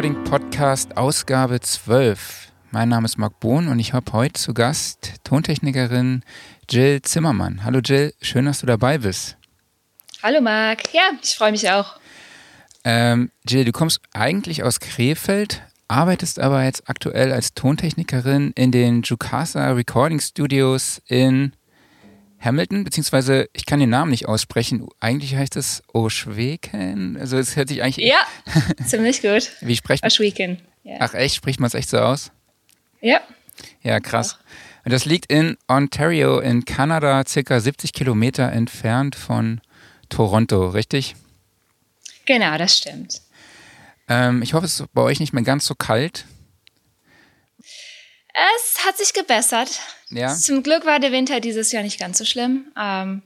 Recording Podcast Ausgabe 12. Mein Name ist Marc Bohn und ich habe heute zu Gast Tontechnikerin Jill Zimmermann. Hallo Jill, schön, dass du dabei bist. Hallo Marc, ja, ich freue mich auch. Ähm, Jill, du kommst eigentlich aus Krefeld, arbeitest aber jetzt aktuell als Tontechnikerin in den Jukasa Recording Studios in Hamilton, beziehungsweise ich kann den Namen nicht aussprechen. Eigentlich heißt es Oshweken. Also es hört sich eigentlich. Ja, ziemlich gut. Wie spricht man? Oshweken. Ja. Ach echt, spricht man es echt so aus? Ja. Ja, krass. Und das liegt in Ontario in Kanada, circa 70 Kilometer entfernt von Toronto, richtig? Genau, das stimmt. Ähm, ich hoffe, es ist bei euch nicht mehr ganz so kalt. Es hat sich gebessert. Ja. Zum Glück war der Winter dieses Jahr nicht ganz so schlimm. Ähm,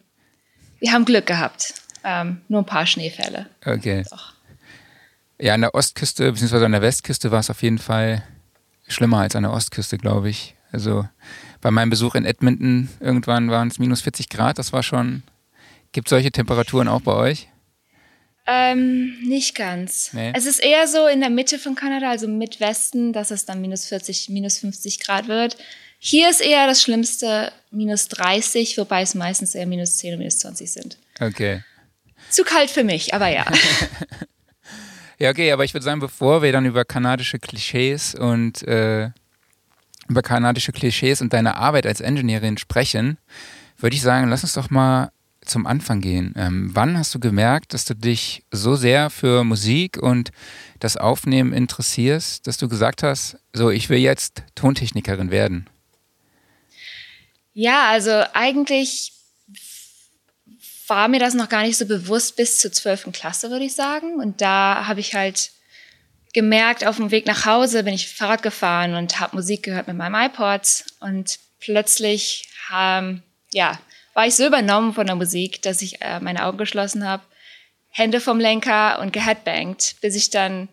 wir haben Glück gehabt. Ähm, nur ein paar Schneefälle. Okay. Doch. Ja, an der Ostküste bzw. an der Westküste war es auf jeden Fall schlimmer als an der Ostküste, glaube ich. Also bei meinem Besuch in Edmonton irgendwann waren es minus 40 Grad. Das war schon. Gibt es solche Temperaturen auch bei euch? Ähm, nicht ganz. Nee. Es ist eher so in der Mitte von Kanada, also Midwesten, dass es dann minus 40, minus 50 Grad wird. Hier ist eher das Schlimmste minus 30, wobei es meistens eher minus 10 und minus 20 sind. Okay. Zu kalt für mich, aber ja. ja, okay, aber ich würde sagen, bevor wir dann über kanadische Klischees und äh, über kanadische Klischees und deine Arbeit als Engineerin sprechen, würde ich sagen, lass uns doch mal zum Anfang gehen. Ähm, wann hast du gemerkt, dass du dich so sehr für Musik und das Aufnehmen interessierst, dass du gesagt hast, so, ich will jetzt Tontechnikerin werden? Ja, also eigentlich war mir das noch gar nicht so bewusst bis zur 12. Klasse, würde ich sagen. Und da habe ich halt gemerkt, auf dem Weg nach Hause bin ich Fahrrad gefahren und habe Musik gehört mit meinem iPod. Und plötzlich, ähm, ja, war ich so übernommen von der Musik, dass ich äh, meine Augen geschlossen habe, Hände vom Lenker und geheadbangt, bis ich dann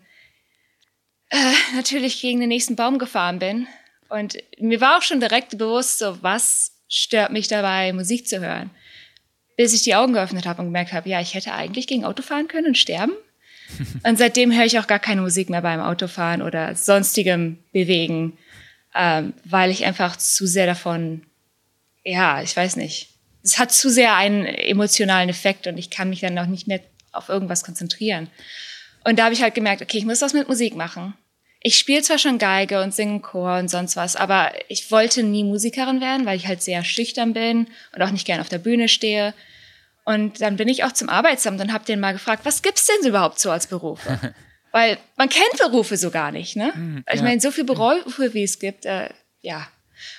äh, natürlich gegen den nächsten Baum gefahren bin. Und mir war auch schon direkt bewusst, so was stört mich dabei, Musik zu hören. Bis ich die Augen geöffnet habe und gemerkt habe, ja, ich hätte eigentlich gegen Auto fahren können und sterben. und seitdem höre ich auch gar keine Musik mehr beim Autofahren oder sonstigem Bewegen, ähm, weil ich einfach zu sehr davon, ja, ich weiß nicht, es hat zu sehr einen emotionalen Effekt und ich kann mich dann auch nicht mehr auf irgendwas konzentrieren. Und da habe ich halt gemerkt, okay, ich muss was mit Musik machen. Ich spiele zwar schon Geige und singe Chor und sonst was, aber ich wollte nie Musikerin werden, weil ich halt sehr schüchtern bin und auch nicht gern auf der Bühne stehe. Und dann bin ich auch zum Arbeitsamt und habe den mal gefragt, was gibt's denn überhaupt so als Berufe? weil man kennt Berufe so gar nicht, ne? Hm, ich ja. meine, so viele Berufe, wie es gibt, äh, ja.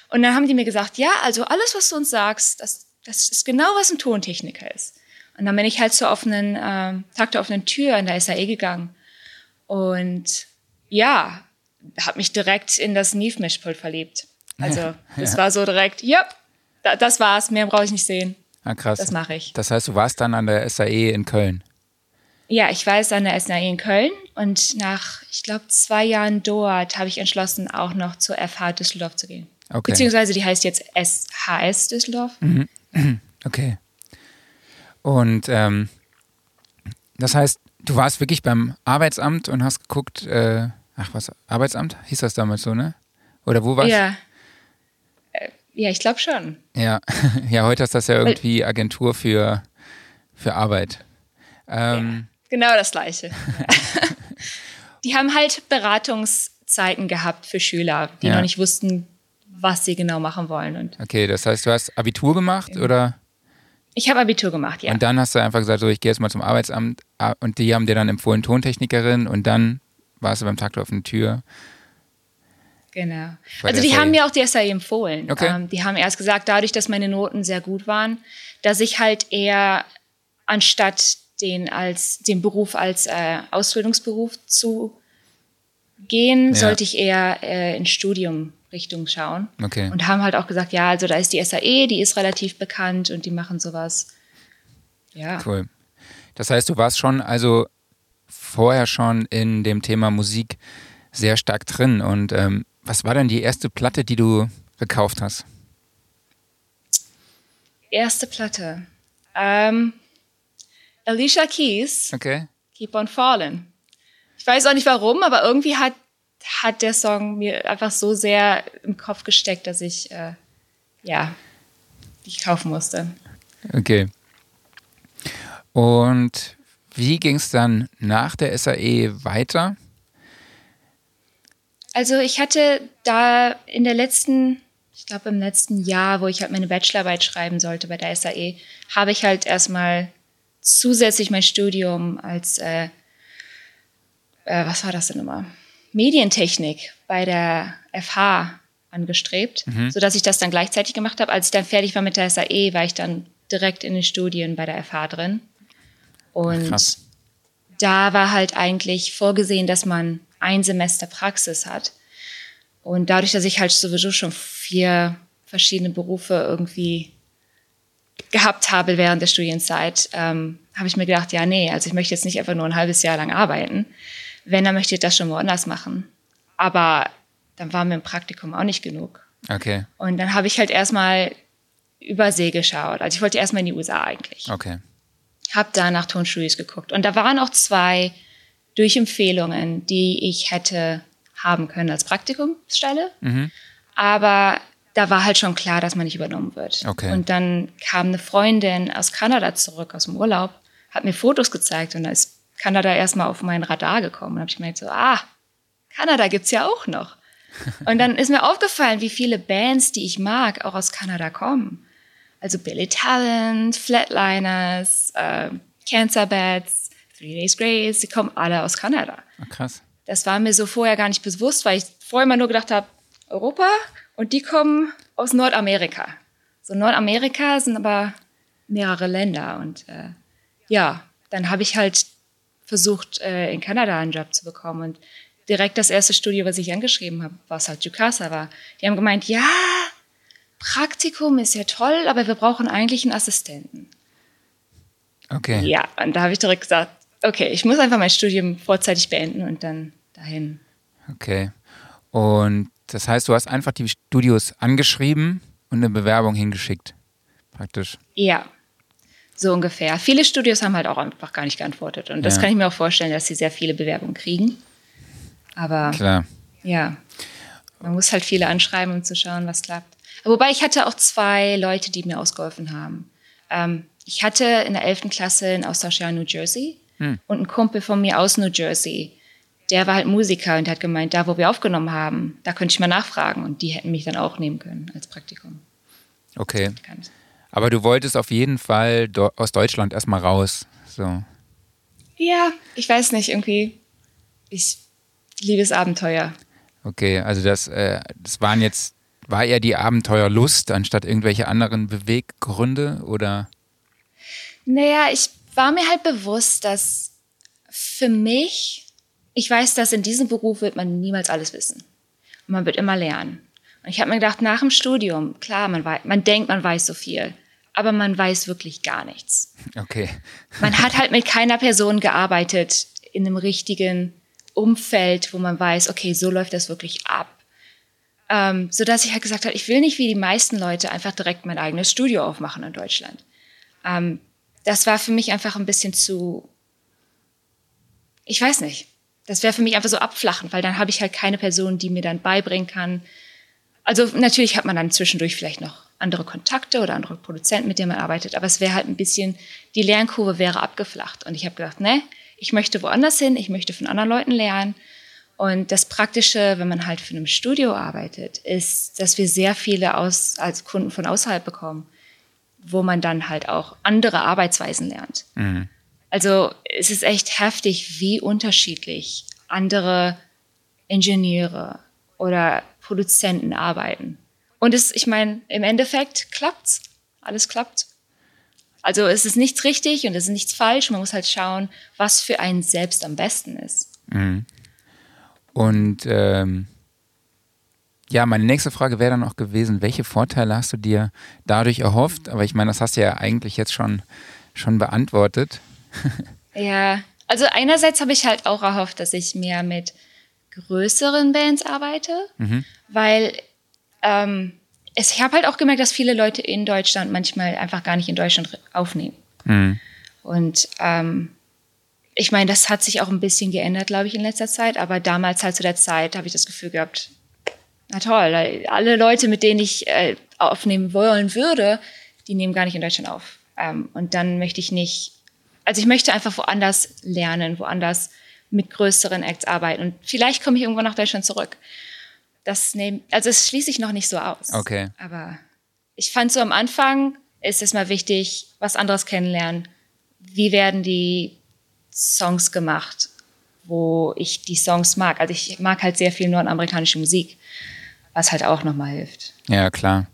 Und dann haben die mir gesagt, ja, also alles, was du uns sagst, das, das ist genau, was ein Tontechniker ist. Und dann bin ich halt zur offenen, ähm, Tag der offenen Tür in der SAE gegangen. Und ja, habe mich direkt in das Neve-Mischpult verliebt. Also das Ja. war so direkt, ja, da, das war's, mehr brauche ich nicht sehen. Ah, krass. Das mache ich. Das heißt, du warst dann an der SAE in Köln. Ja, ich war jetzt an der SAE in Köln und nach, ich glaube, zwei Jahren dort habe ich entschlossen, auch noch zur FH Düsseldorf zu gehen. Okay. Beziehungsweise die heißt jetzt SHS Düsseldorf. Okay. Und ähm, das heißt, du warst wirklich beim Arbeitsamt und hast geguckt, äh, ach was, Arbeitsamt? Hieß das damals so, ne? Oder wo warst du? Ja. Äh, Ja, ich glaube schon. Ja. ja, heute ist das ja irgendwie Agentur für, für Arbeit. Ähm, Genau das Gleiche. die haben halt Beratungszeiten gehabt für Schüler, die Ja. noch nicht wussten, was sie genau machen wollen. Und Okay, das heißt, du hast Abitur gemacht oder? ich habe Abitur gemacht, ja. Und dann hast du einfach gesagt, so, ich gehe jetzt mal zum Arbeitsamt ah, und die haben dir dann empfohlen Tontechnikerin und dann warst du beim Tag der offenen Tür. Genau. Bei Also der die SAE. haben mir auch die SAE empfohlen. Okay. Ähm, die haben erst gesagt, dadurch, dass meine Noten sehr gut waren, dass ich halt eher anstatt den als den Beruf als äh, Ausbildungsberuf zu gehen, Ja. sollte ich eher äh, in Studium Richtung schauen. Okay. Und haben halt auch gesagt, ja, also da ist die SAE, die ist relativ bekannt und die machen sowas. Ja. Cool. Das heißt, du warst schon also vorher schon in dem Thema Musik sehr stark drin. Und ähm, was war denn die erste Platte, die du gekauft hast? Erste Platte. Ähm, Alicia Keys, Okay. Keep on Falling. Ich weiß auch nicht warum, aber irgendwie hat, hat der Song mir einfach so sehr im Kopf gesteckt, dass ich, äh, ja, die kaufen musste. Okay. Und wie ging es dann nach der SAE weiter? Also ich hatte da in der letzten, ich glaube im letzten Jahr, wo ich halt meine Bachelorarbeit schreiben sollte bei der SAE, habe ich halt erstmal zusätzlich mein Studium als, äh, äh, was war das denn immer? Medientechnik bei der FH angestrebt, mhm. sodass ich das dann gleichzeitig gemacht habe. Als ich dann fertig war mit der SAE, war ich dann direkt in den Studien bei der FH drin. Und Krass. da war halt eigentlich vorgesehen, dass man ein Semester Praxis hat. Und dadurch, dass ich halt sowieso schon vier verschiedene Berufe irgendwie gehabt habe während der Studienzeit, ähm, habe ich mir gedacht, ja, nee, also ich möchte jetzt nicht einfach nur ein halbes Jahr lang arbeiten. Wenn, dann möchte ich das schon woanders machen. Aber dann war mir im Praktikum auch nicht genug. Okay. Und dann habe ich halt erstmal übersee geschaut. Also ich wollte erstmal in die USA eigentlich. Okay. Hab da nach Tonstudios geguckt. Und da waren auch zwei durch Empfehlungen, die ich hätte haben können als Praktikumsstelle. Mhm. Aber da war halt schon klar, dass man nicht übernommen wird. Okay. Und dann kam eine Freundin aus Kanada zurück, aus dem Urlaub, hat mir Fotos gezeigt und da ist Kanada erstmal auf mein Radar gekommen. Und habe ich gemerkt so, ah, Kanada gibt's ja auch noch. und dann ist mir aufgefallen, wie viele Bands, die ich mag, auch aus Kanada kommen. Also Billy Talent, Flatliners, äh, Cancer Bats, Three Days Grace, die kommen alle aus Kanada. Ach, krass. Das war mir so vorher gar nicht bewusst, weil ich vorher immer nur gedacht habe, Europa und die kommen aus Nordamerika. So Nordamerika sind aber mehrere Länder und äh, ja, dann habe ich halt versucht, äh, in Kanada einen Job zu bekommen und direkt das erste Studio, was ich angeschrieben habe, was halt Jukasa war. Die haben gemeint, ja, Praktikum ist ja toll, aber wir brauchen eigentlich einen Assistenten. Okay. Ja, und da habe ich direkt gesagt, okay, ich muss einfach mein Studium vorzeitig beenden und dann dahin. Okay. Und das heißt, du hast einfach die Studios angeschrieben und eine Bewerbung hingeschickt, praktisch. Ja, so ungefähr. Viele Studios haben halt auch einfach gar nicht geantwortet. Und das ja. kann ich mir auch vorstellen, dass sie sehr viele Bewerbungen kriegen. Aber Klar. ja, man muss halt viele anschreiben, um zu schauen, was klappt. Wobei ich hatte auch zwei Leute, die mir ausgeholfen haben. Ähm, ich hatte in der 11. Klasse in Austauschjahr in New Jersey hm. und ein Kumpel von mir aus New Jersey, der war halt Musiker und hat gemeint, da wo wir aufgenommen haben, da könnte ich mal nachfragen und die hätten mich dann auch nehmen können als Praktikum. Okay. Aber du wolltest auf jeden Fall aus Deutschland erstmal raus. So. Ja, ich weiß nicht, irgendwie. Ich liebe das Abenteuer. Okay, also das, äh, das waren jetzt, war eher die Abenteuerlust anstatt irgendwelche anderen Beweggründe oder? Naja, ich war mir halt bewusst, dass für mich, ich weiß, dass in diesem Beruf wird man niemals alles wissen. Und man wird immer lernen. Und ich habe mir gedacht, nach dem Studium, klar, man, weiß, man denkt, man weiß so viel, aber man weiß wirklich gar nichts. Okay. man hat halt mit keiner Person gearbeitet in einem richtigen Umfeld, wo man weiß, okay, so läuft das wirklich ab. Ähm, so dass ich halt gesagt habe, ich will nicht wie die meisten Leute einfach direkt mein eigenes Studio aufmachen in Deutschland. Ähm, das war für mich einfach ein bisschen zu, ich weiß nicht, das wäre für mich einfach so abflachend, weil dann habe ich halt keine Person, die mir dann beibringen kann. Also natürlich hat man dann zwischendurch vielleicht noch andere Kontakte oder andere Produzenten, mit denen man arbeitet, aber es wäre halt ein bisschen, die Lernkurve wäre abgeflacht. Und ich habe gedacht, ne, ich möchte woanders hin, ich möchte von anderen Leuten lernen. Und das Praktische, wenn man halt für ein Studio arbeitet, ist, dass wir sehr viele aus, als Kunden von außerhalb bekommen wo man dann halt auch andere Arbeitsweisen lernt. Mhm. Also es ist echt heftig, wie unterschiedlich andere Ingenieure oder Produzenten arbeiten. Und es, ich meine, im Endeffekt klappt's. Alles klappt. Also es ist nichts richtig und es ist nichts falsch. Man muss halt schauen, was für einen selbst am besten ist. Mhm. Und ähm, ja, meine nächste Frage wäre dann auch gewesen, welche Vorteile hast du dir dadurch erhofft? Aber ich meine, das hast du ja eigentlich jetzt schon, schon beantwortet. ja, also einerseits habe ich halt auch erhofft, dass ich mehr mit größeren Bands arbeite, mhm. weil ähm, es, ich habe halt auch gemerkt, dass viele Leute in Deutschland manchmal einfach gar nicht in Deutschland aufnehmen. Mhm. Und ähm, ich meine, das hat sich auch ein bisschen geändert, glaube ich, in letzter Zeit. Aber damals halt zu der Zeit habe ich das Gefühl gehabt, na toll, alle Leute, mit denen ich äh, aufnehmen wollen würde, die nehmen gar nicht in Deutschland auf. Ähm, und dann möchte ich nicht, also ich möchte einfach woanders lernen, woanders mit größeren Acts arbeiten. Und vielleicht komme ich irgendwann nach Deutschland zurück. Das nehm, also es schließe ich noch nicht so aus. Okay. Aber ich fand so am Anfang ist es mal wichtig, was anderes kennenlernen. Wie werden die Songs gemacht, wo ich die Songs mag? Also ich mag halt sehr viel nordamerikanische Musik, was halt auch nochmal hilft. Ja, klar.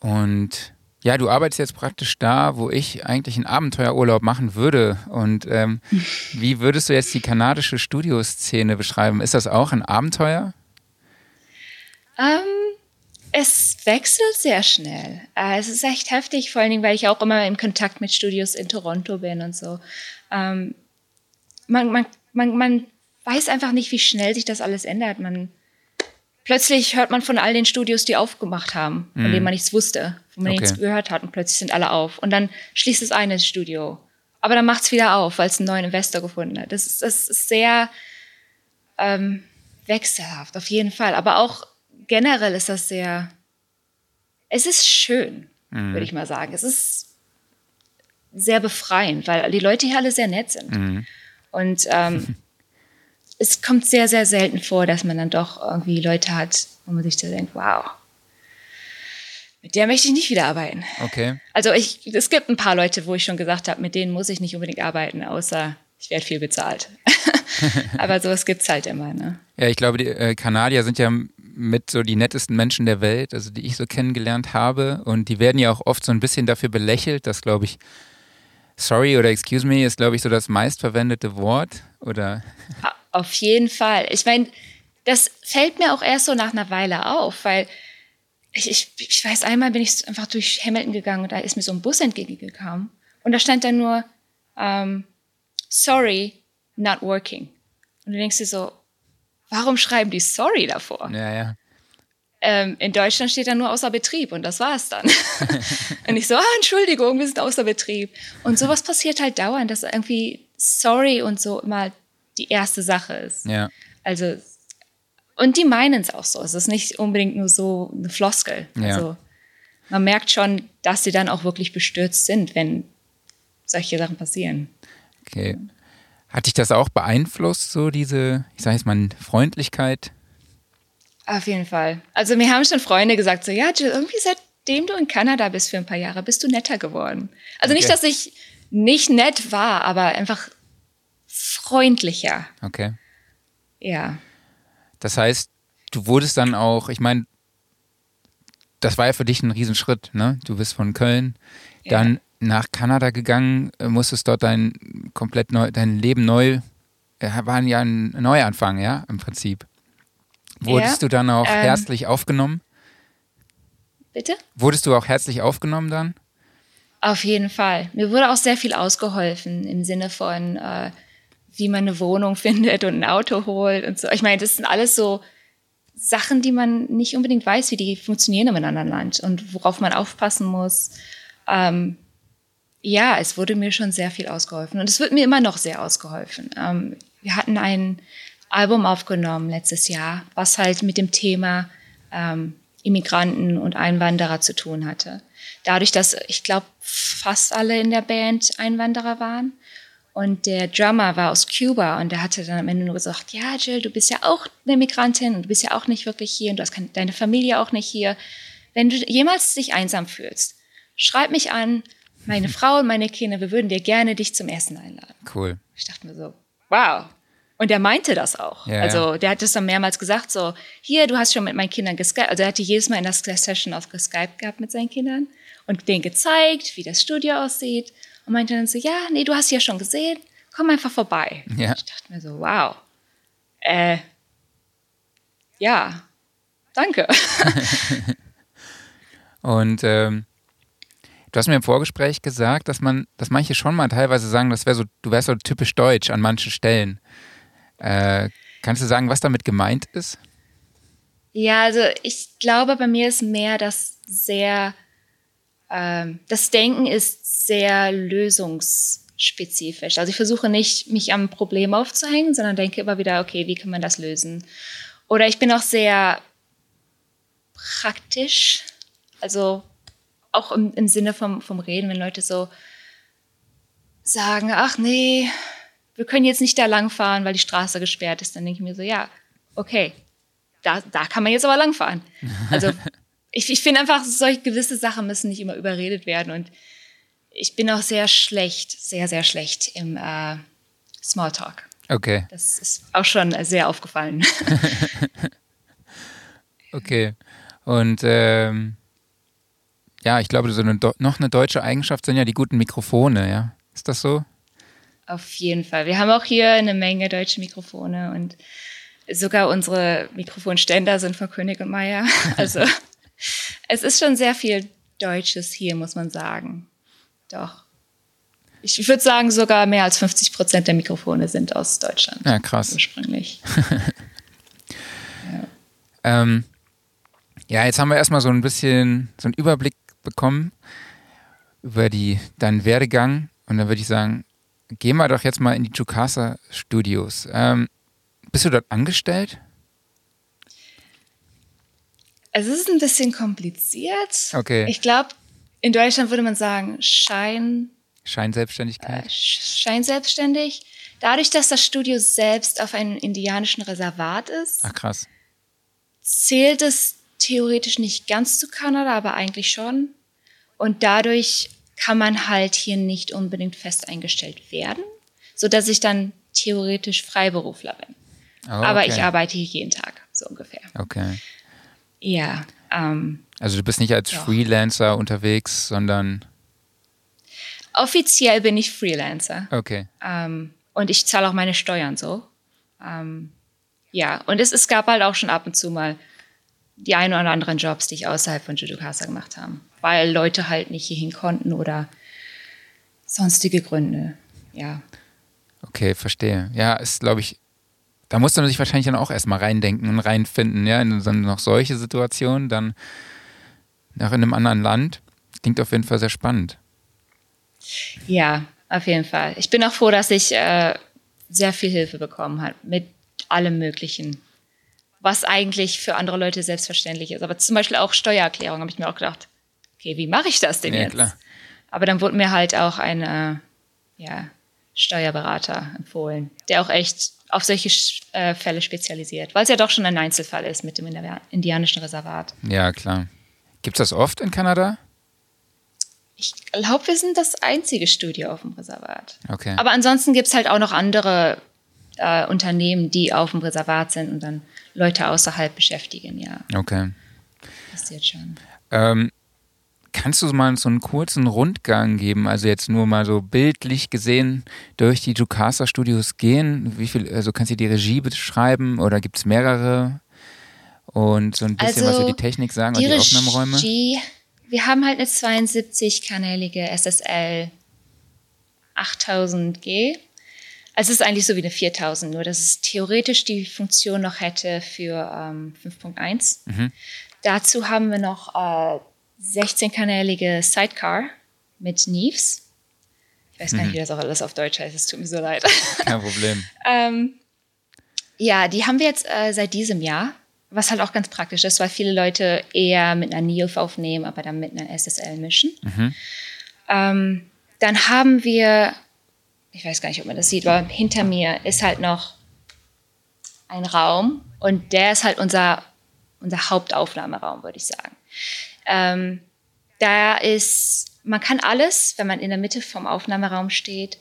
Und ja, du arbeitest jetzt praktisch da, wo ich eigentlich einen Abenteuerurlaub machen würde. Und ähm, wie würdest du jetzt die kanadische Studioszene beschreiben? Ist das auch ein Abenteuer? Ähm, es wechselt sehr schnell. Äh, es ist echt heftig, vor allen Dingen, weil ich auch immer in Kontakt mit Studios in Toronto bin und so. Ähm, man, man, man, man weiß einfach nicht, wie schnell sich das alles ändert. Man, plötzlich hört man von all den Studios, die aufgemacht haben, von mm. denen man nichts wusste, von denen man okay. nichts gehört hat und plötzlich sind alle auf. Und dann schließt das eine Studio. Aber dann macht es wieder auf, weil es einen neuen Investor gefunden hat. Das ist, das ist sehr ähm, wechselhaft, auf jeden Fall. Aber auch generell ist das sehr, es ist schön, mm. würde ich mal sagen. Es ist sehr befreiend, weil die Leute hier alle sehr nett sind. Mm. Und ähm, es kommt sehr, sehr selten vor, dass man dann doch irgendwie Leute hat, wo man sich da denkt, wow, mit der möchte ich nicht wieder arbeiten. Okay. Also ich, es gibt ein paar Leute, wo ich schon gesagt habe, mit denen muss ich nicht unbedingt arbeiten, außer ich werde viel bezahlt. Aber sowas gibt es halt immer. Ne? Ja, ich glaube, die äh, Kanadier sind ja mit so die nettesten Menschen der Welt, also die ich so kennengelernt habe. Und die werden ja auch oft so ein bisschen dafür belächelt, dass, glaube ich, sorry oder excuse me ist, glaube ich, so das meistverwendete Wort. Oder auf jeden Fall. Ich meine, das fällt mir auch erst so nach einer Weile auf, weil ich, ich, ich weiß, einmal bin ich einfach durch Hamilton gegangen und da ist mir so ein Bus entgegengekommen. Und da stand dann nur, um, ähm, sorry, not working. Und du denkst dir so, warum schreiben die sorry davor? Ja, ja. Ähm, in Deutschland steht dann nur außer Betrieb und das war es dann. und ich so, ah, Entschuldigung, wir sind außer Betrieb. Und sowas passiert halt dauernd, dass irgendwie sorry und so immer die erste Sache ist. Ja. Also, und die meinen es auch so. Es ist nicht unbedingt nur so eine Floskel. Ja. Also, man merkt schon, dass sie dann auch wirklich bestürzt sind, wenn solche Sachen passieren. Okay. Hat dich das auch beeinflusst, so diese, ich sage jetzt mal, Freundlichkeit? Auf jeden Fall. Also mir haben schon Freunde gesagt, so ja, Jill, irgendwie seitdem du in Kanada bist für ein paar Jahre, bist du netter geworden. Also okay. nicht, dass ich nicht nett war, aber einfach freundlicher. Okay. Ja. Das heißt, du wurdest dann auch, ich meine, das war ja für dich ein Riesenschritt, ne? Du bist von Köln, ja. dann nach Kanada gegangen, äh, musstest dort dein komplett neu, dein Leben neu, äh, war ja ein Neuanfang, ja, im Prinzip. Wurdest ja, du dann auch ähm, herzlich aufgenommen? Bitte? Wurdest du auch herzlich aufgenommen dann? Auf jeden Fall. Mir wurde auch sehr viel ausgeholfen im Sinne von, äh, wie man eine Wohnung findet und ein Auto holt und so. Ich meine, das sind alles so Sachen, die man nicht unbedingt weiß, wie die funktionieren im anderen Land und worauf man aufpassen muss. Ähm, ja, es wurde mir schon sehr viel ausgeholfen und es wird mir immer noch sehr ausgeholfen. Ähm, wir hatten ein Album aufgenommen letztes Jahr, was halt mit dem Thema ähm, Immigranten und Einwanderer zu tun hatte. Dadurch, dass ich glaube, fast alle in der Band Einwanderer waren. Und der Drummer war aus Kuba und der hatte dann am Ende nur gesagt, ja, Jill, du bist ja auch eine Migrantin und du bist ja auch nicht wirklich hier und du hast keine, deine Familie auch nicht hier. Wenn du jemals dich einsam fühlst, schreib mich an, meine Frau und meine Kinder, wir würden dir gerne dich zum Essen einladen. Cool. Ich dachte mir so, wow. Und er meinte das auch. Ja, also ja. der hat das dann mehrmals gesagt, so, hier, du hast schon mit meinen Kindern geskypt. Also er hatte jedes Mal in der Session auch geskypt gehabt mit seinen Kindern und denen gezeigt, wie das Studio aussieht. Und meinte dann so, ja, nee, du hast ja schon gesehen, komm einfach vorbei. Ja. Ich dachte mir so, wow. Äh, ja, danke. und ähm, Du hast mir im Vorgespräch gesagt, dass man, dass manche schon mal teilweise sagen, das wäre so, du wärst so typisch deutsch an manchen Stellen. Äh, kannst du sagen, was damit gemeint ist? Ja, also ich glaube, bei mir ist mehr das sehr, ähm, das Denken ist sehr lösungsorientiert. spezifisch. Also ich versuche nicht, mich am Problem aufzuhängen, sondern denke immer wieder, okay, wie kann man das lösen? Oder ich bin auch sehr praktisch, also auch im, im Sinne vom, vom Reden, wenn Leute so sagen, ach nee, wir können jetzt nicht da langfahren, weil die Straße gesperrt ist, dann denke ich mir so, ja, okay, da, da kann man jetzt aber langfahren. Also ich, ich finde einfach, solche gewisse Sachen müssen nicht immer überredet werden und ich bin auch sehr schlecht, sehr, sehr schlecht im äh, Smalltalk. Okay. Das ist auch schon sehr aufgefallen. okay. Und ähm, ja, ich glaube, so eine, noch eine deutsche Eigenschaft sind ja die guten Mikrofone, ja. Ist das so? Auf jeden Fall. Wir haben auch hier eine Menge deutsche Mikrofone und sogar unsere Mikrofonständer sind von König und Meier. Also es ist schon sehr viel Deutsches hier, muss man sagen. Doch. Ich würde sagen, sogar mehr als 50 Prozent der Mikrofone sind aus Deutschland. Ja, krass. Ursprünglich. ja. Ähm, ja, jetzt haben wir erstmal so ein bisschen so einen Überblick bekommen über die, deinen Werdegang. Und dann würde ich sagen, gehen wir doch jetzt mal in die Jukasa Studios. Ähm, bist du dort angestellt? Es ist ein bisschen kompliziert. Okay. Ich glaube, in Deutschland würde man sagen Schein. Scheinselbstständigkeit. Äh, Scheinselbstständig. Dadurch, dass das Studio selbst auf einem indianischen Reservat ist. Ach krass. Zählt es theoretisch nicht ganz zu Kanada, aber eigentlich schon. Und dadurch kann man halt hier nicht unbedingt fest eingestellt werden, sodass ich dann theoretisch Freiberufler bin. Oh, okay. Aber ich arbeite hier jeden Tag, so ungefähr. Okay. Ja. Ähm, also du bist nicht als doch. Freelancer unterwegs, sondern. Offiziell bin ich Freelancer. Okay. Ähm, und ich zahle auch meine Steuern so. Ähm, ja, und es, es gab halt auch schon ab und zu mal die ein oder anderen Jobs, die ich außerhalb von Judokasa gemacht habe, weil Leute halt nicht hierhin konnten oder sonstige Gründe. Ja. Okay, verstehe. Ja, ist, glaube ich, da muss man sich wahrscheinlich dann auch erstmal reindenken und reinfinden, ja, in so noch solche Situationen, dann nach in einem anderen Land. Klingt auf jeden Fall sehr spannend. Ja, auf jeden Fall. Ich bin auch froh, dass ich äh, sehr viel Hilfe bekommen habe mit allem Möglichen, was eigentlich für andere Leute selbstverständlich ist. Aber zum Beispiel auch Steuererklärung habe ich mir auch gedacht, okay, wie mache ich das denn ja, jetzt? Klar. Aber dann wurde mir halt auch ein äh, ja, Steuerberater empfohlen, der auch echt auf solche äh, Fälle spezialisiert, weil es ja doch schon ein Einzelfall ist mit dem indianischen Reservat. Ja, klar. Gibt es das oft in Kanada? Ich glaube, wir sind das einzige Studio auf dem Reservat. Okay. Aber ansonsten gibt es halt auch noch andere äh, Unternehmen, die auf dem Reservat sind und dann Leute außerhalb beschäftigen, ja. Okay. Passiert schon. Ähm, Kannst du mal so einen kurzen Rundgang geben, also jetzt nur mal so bildlich gesehen durch die Jukasa Studios gehen? Wie viel, also kannst du die Regie beschreiben oder gibt es mehrere? Und so ein bisschen also, was über die Technik sagen die, die Aufnahmeräume? Regie, wir haben halt eine 72-kanalige SSL 8000G. Also es ist eigentlich so wie eine 4000, nur dass es theoretisch die Funktion noch hätte für ähm, 5.1. Mhm. Dazu haben wir noch äh, 16-kanalige Sidecar mit Neves. Ich weiß gar nicht, mhm. wie das auch alles auf Deutsch heißt, es tut mir so leid. Kein Problem. ähm, ja, die haben wir jetzt äh, seit diesem Jahr, was halt auch ganz praktisch ist, weil viele Leute eher mit einer NIOF aufnehmen, aber dann mit einer SSL mischen. Mhm. Ähm, dann haben wir, ich weiß gar nicht, ob man das sieht, aber hinter mir ist halt noch ein Raum und der ist halt unser, unser Hauptaufnahmeraum, würde ich sagen. Ähm, da ist, man kann alles, wenn man in der Mitte vom Aufnahmeraum steht,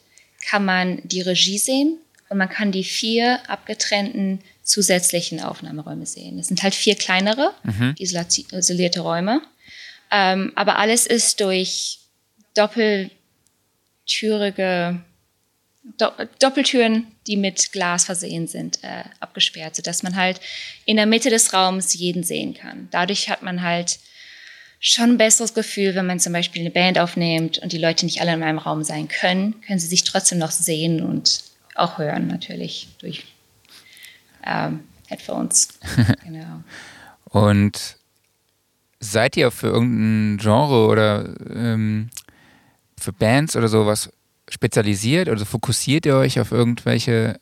kann man die Regie sehen und man kann die vier abgetrennten zusätzlichen Aufnahmeräume sehen. Das sind halt vier kleinere, mhm. isolierte Räume. Ähm, aber alles ist durch doppeltürige Do Doppeltüren, die mit Glas versehen sind, äh, abgesperrt, sodass man halt in der Mitte des Raums jeden sehen kann. Dadurch hat man halt schon ein besseres Gefühl, wenn man zum Beispiel eine Band aufnimmt und die Leute nicht alle in einem Raum sein können, können sie sich trotzdem noch sehen und auch hören natürlich durch ähm, Headphones. genau. Und seid ihr für irgendein Genre oder ähm, für Bands oder sowas spezialisiert? Also fokussiert ihr euch auf irgendwelche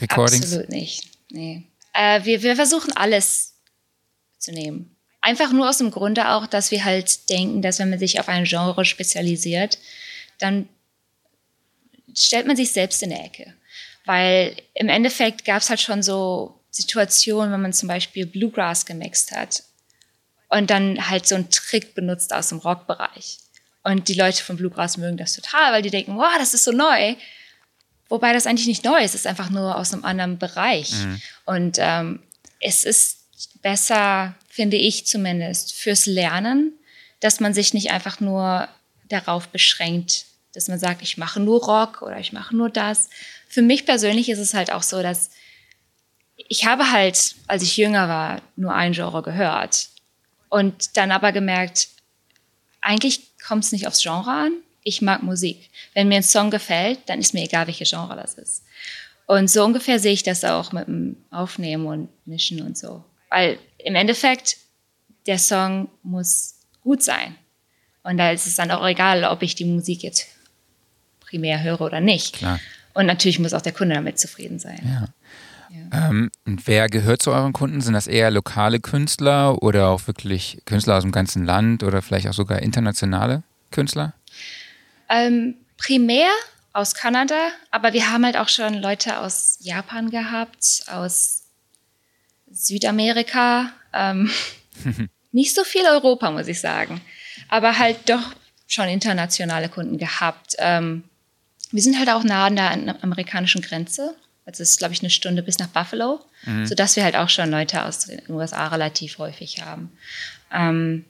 Recordings? Absolut nicht. Nee. Äh, wir, wir versuchen alles zu nehmen. Einfach nur aus dem Grunde auch, dass wir halt denken, dass wenn man sich auf ein Genre spezialisiert, dann stellt man sich selbst in der Ecke. Weil im Endeffekt gab es halt schon so Situationen, wenn man zum Beispiel Bluegrass gemixt hat und dann halt so einen Trick benutzt aus dem Rockbereich. Und die Leute von Bluegrass mögen das total, weil die denken, wow, das ist so neu. Wobei das eigentlich nicht neu ist, es ist einfach nur aus einem anderen Bereich. Mhm. Und ähm, es ist besser, finde ich zumindest, fürs Lernen, dass man sich nicht einfach nur darauf beschränkt, dass man sagt, ich mache nur Rock oder ich mache nur das. Für mich persönlich ist es halt auch so, dass ich habe halt, als ich jünger war, nur ein Genre gehört und dann aber gemerkt, eigentlich kommt es nicht aufs Genre an. Ich mag Musik. Wenn mir ein Song gefällt, dann ist mir egal, welche Genre das ist. Und so ungefähr sehe ich das auch mit dem Aufnehmen und Mischen und so. Weil im Endeffekt, der Song muss gut sein. Und da ist es dann auch egal, ob ich die Musik jetzt primär höre oder nicht. Klar. Und natürlich muss auch der Kunde damit zufrieden sein. Ja. Ja. Ähm, und wer gehört zu euren Kunden? Sind das eher lokale Künstler oder auch wirklich Künstler aus dem ganzen Land oder vielleicht auch sogar internationale Künstler? Ähm, primär aus Kanada, aber wir haben halt auch schon Leute aus Japan gehabt, aus Südamerika. Ähm, nicht so viel Europa, muss ich sagen. Aber halt doch schon internationale Kunden gehabt. Ähm, wir sind halt auch nah an der amerikanischen Grenze. Also es ist, glaube ich, eine Stunde bis nach Buffalo, mhm. sodass wir halt auch schon Leute aus den USA relativ häufig haben. Ähm,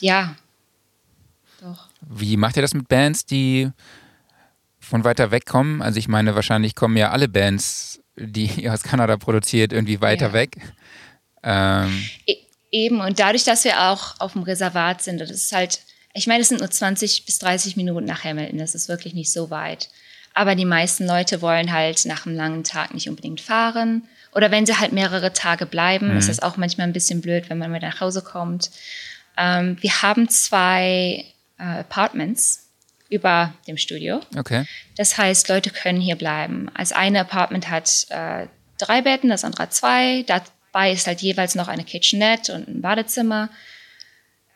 ja, doch. Wie macht ihr das mit Bands, die von weiter weg kommen? Also ich meine, wahrscheinlich kommen ja alle Bands, die aus Kanada produziert, irgendwie weiter ja. weg. Ähm. E eben, und dadurch, dass wir auch auf dem Reservat sind, das ist halt, ich meine, es sind nur 20 bis 30 Minuten nach Hamilton, das ist wirklich nicht so weit. Aber die meisten Leute wollen halt nach einem langen Tag nicht unbedingt fahren. Oder wenn sie halt mehrere Tage bleiben, mhm. ist das auch manchmal ein bisschen blöd, wenn man wieder nach Hause kommt. Ähm, wir haben zwei äh, Apartments über dem Studio. Okay. Das heißt, Leute können hier bleiben. Das eine Apartment hat äh, drei Betten, das andere zwei. Dabei ist halt jeweils noch eine Kitchenette und ein Badezimmer.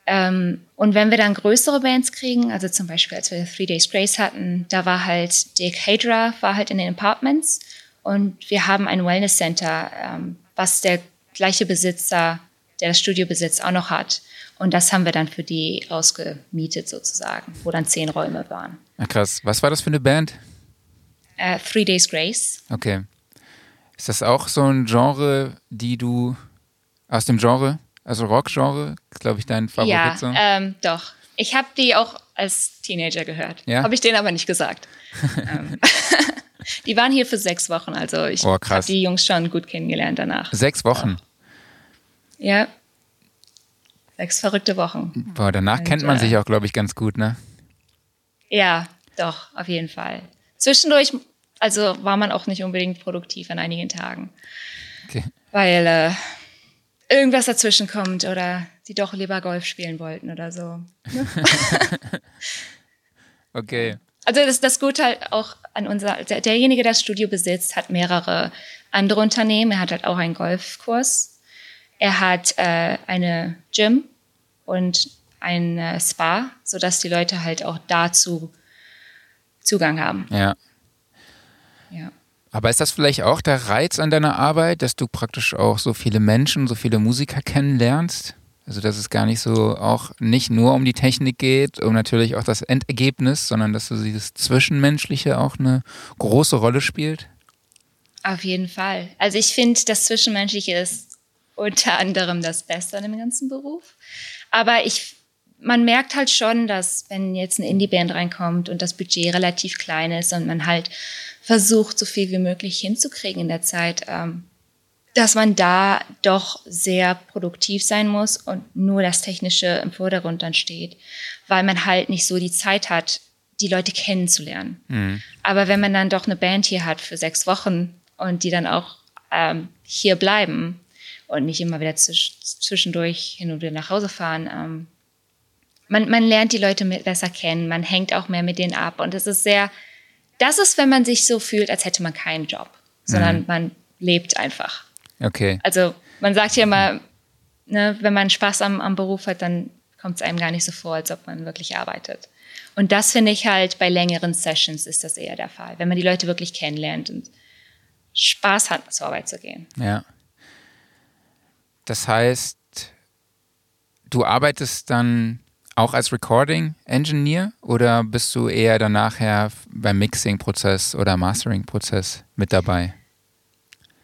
Ähm, und wenn wir dann größere Bands kriegen, also zum Beispiel als wir Three Days Grace hatten, da war halt Dick Hadra war halt in den Apartments und wir haben ein Wellness Center, ähm, was der gleiche Besitzer, der das Studio besitzt, auch noch hat. Und das haben wir dann für die ausgemietet sozusagen, wo dann zehn Räume waren. Ach, krass. Was war das für eine Band? Uh, Three Days Grace. Okay. Ist das auch so ein Genre, die du aus dem Genre? Also Rock-Genre, glaube ich, dein Favorit? Ja, so? ähm, doch. Ich habe die auch als Teenager gehört. Ja? Habe ich denen aber nicht gesagt. Ähm, die waren hier für sechs Wochen, also ich oh, habe die Jungs schon gut kennengelernt danach. Sechs Wochen? Ja. Sechs verrückte Wochen. Boah, danach Und, kennt man äh, sich auch, glaube ich, ganz gut, ne? Ja, doch, auf jeden Fall. Zwischendurch, also war man auch nicht unbedingt produktiv an einigen Tagen. Okay. Weil äh, irgendwas dazwischen kommt oder sie doch lieber Golf spielen wollten oder so. Ne? okay. Also das, das Gute halt auch an unser, der, derjenige, der das Studio besitzt, hat mehrere andere Unternehmen. Er hat halt auch einen Golfkurs. Er hat äh, eine Gym und ein äh, Spa, sodass die Leute halt auch dazu Zugang haben. Ja. Ja. Aber ist das vielleicht auch der Reiz an deiner Arbeit, dass du praktisch auch so viele Menschen, so viele Musiker kennenlernst? Also dass es gar nicht so auch nicht nur um die Technik geht, um natürlich auch das Endergebnis, sondern dass so dieses Zwischenmenschliche auch eine große Rolle spielt? Auf jeden Fall. Also ich finde, das Zwischenmenschliche ist unter anderem das Beste an dem ganzen Beruf. Aber ich, man merkt halt schon, dass wenn jetzt eine Indie-Band reinkommt und das Budget relativ klein ist und man halt versucht, so viel wie möglich hinzukriegen in der Zeit, ähm, dass man da doch sehr produktiv sein muss und nur das Technische im Vordergrund dann steht, weil man halt nicht so die Zeit hat, die Leute kennenzulernen. Mhm. Aber wenn man dann doch eine Band hier hat für sechs Wochen und die dann auch ähm, hier bleiben und nicht immer wieder zwischendurch hin und wieder nach Hause fahren, ähm, man, man lernt die Leute besser kennen, man hängt auch mehr mit denen ab. Und es ist sehr, das ist, wenn man sich so fühlt, als hätte man keinen Job, sondern mhm. man lebt einfach. Okay. Also man sagt ja immer, ne, wenn man Spaß am, am Beruf hat, dann kommt es einem gar nicht so vor, als ob man wirklich arbeitet. Und das finde ich halt bei längeren Sessions ist das eher der Fall, wenn man die Leute wirklich kennenlernt und Spaß hat, zur Arbeit zu gehen. Ja. Das heißt, du arbeitest dann auch als Recording Engineer oder bist du eher dann nachher beim Mixing-Prozess oder Mastering-Prozess mit dabei?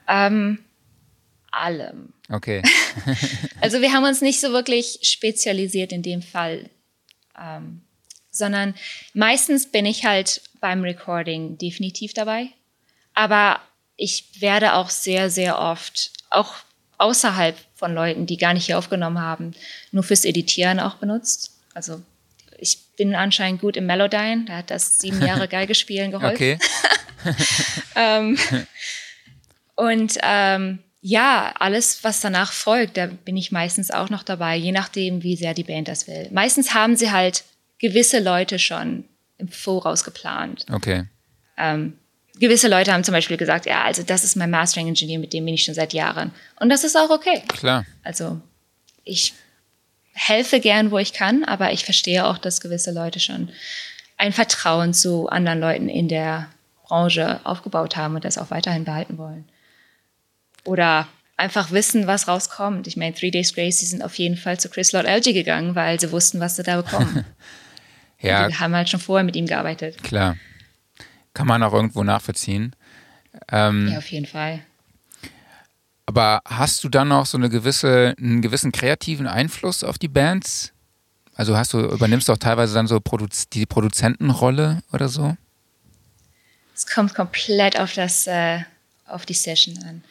Ähm, allem. Okay. also wir haben uns nicht so wirklich spezialisiert in dem Fall, ähm, sondern meistens bin ich halt beim Recording definitiv dabei. Aber ich werde auch sehr, sehr oft, auch außerhalb von Leuten, die gar nicht hier aufgenommen haben, nur fürs Editieren auch benutzt. Also ich bin anscheinend gut im Melodyne, da hat das sieben Jahre Geige spielen geholfen. Okay. ähm, und ähm, ja, alles, was danach folgt, da bin ich meistens auch noch dabei, je nachdem, wie sehr die Band das will. Meistens haben sie halt gewisse Leute schon im Voraus geplant. Okay. Ähm, gewisse Leute haben zum Beispiel gesagt, ja, also das ist mein Mastering Engineer, mit dem bin ich schon seit Jahren. Und das ist auch okay. Klar. Also ich helfe gern, wo ich kann, aber ich verstehe auch, dass gewisse Leute schon ein Vertrauen zu anderen Leuten in der Branche aufgebaut haben und das auch weiterhin behalten wollen. Oder einfach wissen, was rauskommt. Ich meine, Three Days Grace, die sind auf jeden Fall zu Chris Lord LG gegangen, weil sie wussten, was sie da bekommen. ja. Die haben halt schon vorher mit ihm gearbeitet. Klar kann man auch irgendwo nachvollziehen. Ähm, ja, auf jeden Fall. Aber hast du dann noch so eine gewisse, einen gewissen kreativen Einfluss auf die Bands? Also hast du, übernimmst du auch teilweise dann so Produz die Produzentenrolle oder so? Es kommt komplett auf das, äh, auf die Session an.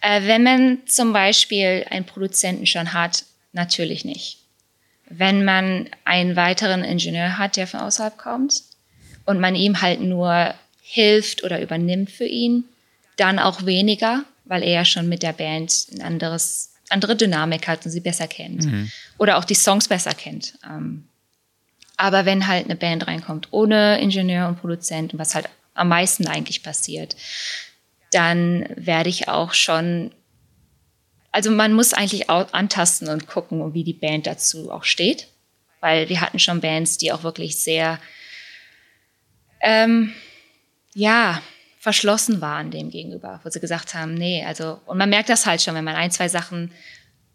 Äh, wenn man zum Beispiel einen Produzenten schon hat, natürlich nicht. Wenn man einen weiteren Ingenieur hat, der von außerhalb kommt und man ihm halt nur hilft oder übernimmt für ihn, dann auch weniger, weil er ja schon mit der Band ein anderes, andere Dynamik hat und sie besser kennt. Mhm. Oder auch die Songs besser kennt. Ähm, aber wenn halt eine Band reinkommt ohne Ingenieur und Produzent, was halt am meisten eigentlich passiert, dann werde ich auch schon, also man muss eigentlich auch antasten und gucken, wie die Band dazu auch steht. Weil wir hatten schon Bands, die auch wirklich sehr ähm, ja, verschlossen waren dem gegenüber, wo sie gesagt haben, nee, also, und man merkt das halt schon, wenn man ein, zwei Sachen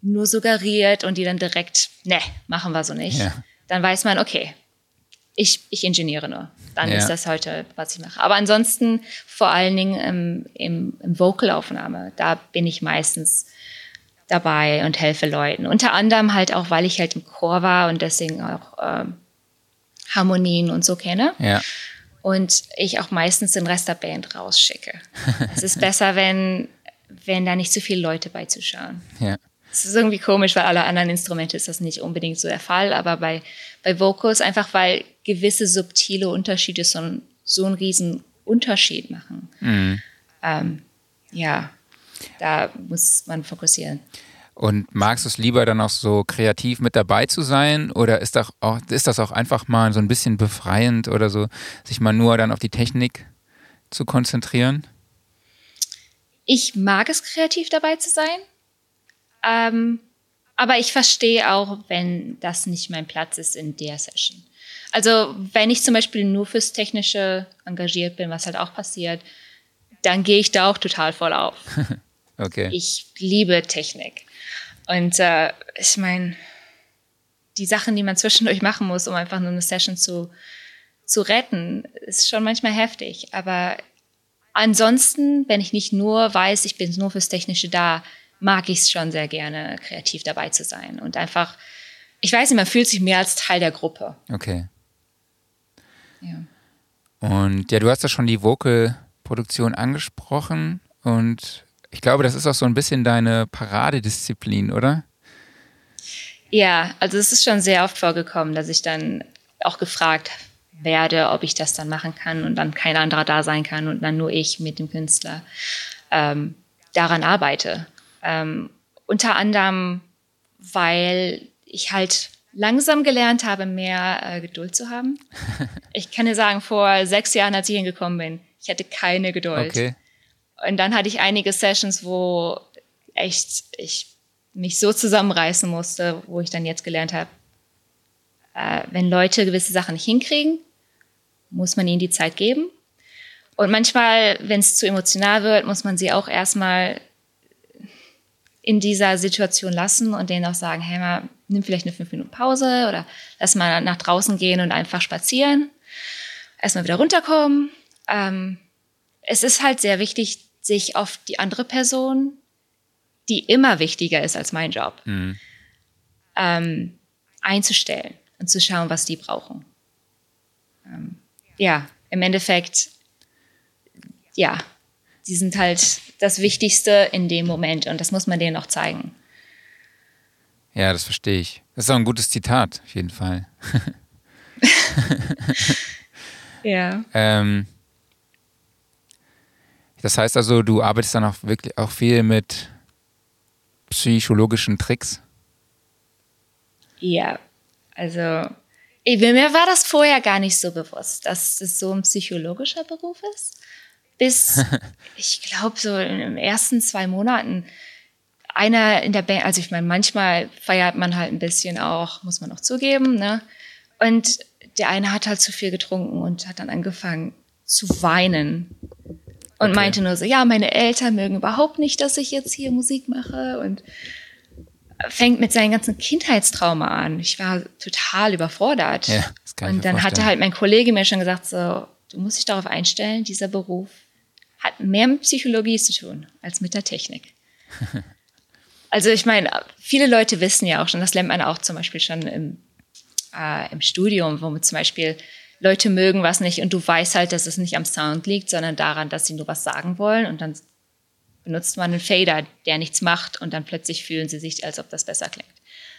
nur suggeriert und die dann direkt, ne, machen wir so nicht, ja. dann weiß man, okay, ich, ich ingeniere nur. Dann ja. ist das heute, was ich mache. Aber ansonsten vor allen Dingen im, im, im Vocalaufnahme, da bin ich meistens dabei und helfe Leuten. Unter anderem halt auch, weil ich halt im Chor war und deswegen auch ähm, Harmonien und so kenne. Ja und ich auch meistens den Rest der Band rausschicke. es ist besser, wenn, wenn da nicht zu viele Leute beizuschauen. Ja. Es ist irgendwie komisch, weil alle anderen Instrumente ist das nicht unbedingt so der Fall, aber bei, bei Vocals einfach, weil gewisse subtile Unterschiede so, so einen riesen Unterschied machen. Mhm. Ähm, ja, da muss man fokussieren. Und magst du es lieber dann auch so kreativ mit dabei zu sein oder ist das, auch, ist das auch einfach mal so ein bisschen befreiend oder so, sich mal nur dann auf die Technik zu konzentrieren? Ich mag es kreativ dabei zu sein, ähm, aber ich verstehe auch, wenn das nicht mein Platz ist in der Session. Also wenn ich zum Beispiel nur fürs Technische engagiert bin, was halt auch passiert, dann gehe ich da auch total voll auf. okay. Ich liebe Technik. Und äh, ich meine, die Sachen, die man zwischendurch machen muss, um einfach nur eine Session zu, zu retten, ist schon manchmal heftig. Aber ansonsten, wenn ich nicht nur weiß, ich bin nur fürs Technische da, mag ich es schon sehr gerne, kreativ dabei zu sein. Und einfach, ich weiß nicht, man fühlt sich mehr als Teil der Gruppe. Okay. Ja. Und ja, du hast ja schon die Vocal-Produktion angesprochen. Und ich glaube, das ist auch so ein bisschen deine Paradedisziplin, oder? Ja, also es ist schon sehr oft vorgekommen, dass ich dann auch gefragt werde, ob ich das dann machen kann und dann kein anderer da sein kann und dann nur ich mit dem Künstler ähm, daran arbeite. Ähm, unter anderem, weil ich halt langsam gelernt habe, mehr äh, Geduld zu haben. ich kann dir sagen, vor sechs Jahren, als ich hingekommen bin, ich hatte keine Geduld. Okay. Und dann hatte ich einige Sessions, wo echt ich mich so zusammenreißen musste, wo ich dann jetzt gelernt habe, äh, wenn Leute gewisse Sachen nicht hinkriegen, muss man ihnen die Zeit geben. Und manchmal, wenn es zu emotional wird, muss man sie auch erstmal in dieser Situation lassen und denen auch sagen, hey, mal, nimm vielleicht eine fünf Minuten Pause oder lass mal nach draußen gehen und einfach spazieren. Erstmal wieder runterkommen. Ähm, es ist halt sehr wichtig, sich auf die andere Person, die immer wichtiger ist als mein Job, mhm. ähm, einzustellen und zu schauen, was die brauchen. Ähm, ja, im Endeffekt, ja, die sind halt das Wichtigste in dem Moment und das muss man denen auch zeigen. Ja, das verstehe ich. Das ist auch ein gutes Zitat, auf jeden Fall. ja. Ähm, das heißt also, du arbeitest dann auch wirklich auch viel mit psychologischen Tricks? Ja, also mir war das vorher gar nicht so bewusst, dass es so ein psychologischer Beruf ist. Bis, ich glaube, so in den ersten zwei Monaten einer in der Band, also ich meine, manchmal feiert man halt ein bisschen auch, muss man auch zugeben, ne? Und der eine hat halt zu viel getrunken und hat dann angefangen zu weinen und okay. meinte nur so, ja, meine Eltern mögen überhaupt nicht, dass ich jetzt hier Musik mache und fängt mit seinen ganzen Kindheitstrauma an. Ich war total überfordert. Ja, das kann und dann vorstellen. hatte halt mein Kollege mir schon gesagt, so, du musst dich darauf einstellen, dieser Beruf hat mehr mit Psychologie zu tun als mit der Technik. also ich meine, viele Leute wissen ja auch schon, das lernt man auch zum Beispiel schon im, äh, im Studium, wo man zum Beispiel Leute mögen was nicht und du weißt halt, dass es nicht am Sound liegt, sondern daran, dass sie nur was sagen wollen und dann benutzt man einen Fader, der nichts macht und dann plötzlich fühlen sie sich, als ob das besser klingt.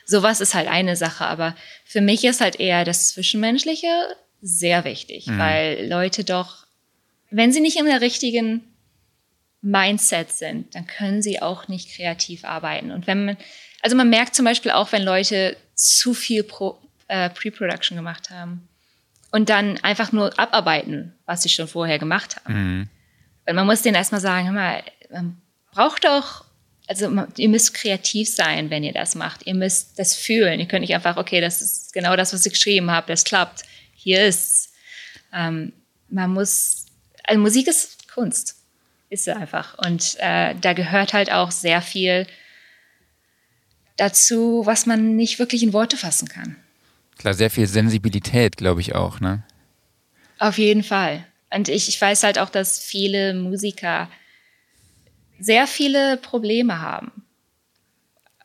Sowas ist halt eine Sache, aber für mich ist halt eher das Zwischenmenschliche sehr wichtig, mhm. weil Leute doch, wenn sie nicht in der richtigen Mindset sind, dann können sie auch nicht kreativ arbeiten. Und wenn man, also man merkt zum Beispiel auch, wenn Leute zu viel äh, Pre-Production gemacht haben und dann einfach nur abarbeiten, was sie schon vorher gemacht haben. Mhm. Weil man muss denen erstmal sagen, hör mal, man braucht doch, also ihr müsst kreativ sein, wenn ihr das macht. Ihr müsst das fühlen. Ihr könnt nicht einfach, okay, das ist genau das, was ich geschrieben habe, das klappt. Hier ist's. Ähm, man muss, also Musik ist Kunst. Ist sie einfach. Und äh, da gehört halt auch sehr viel dazu, was man nicht wirklich in Worte fassen kann. Klar, sehr viel Sensibilität, glaube ich auch, ne? Auf jeden Fall. Und ich, ich weiß halt auch, dass viele Musiker sehr viele Probleme haben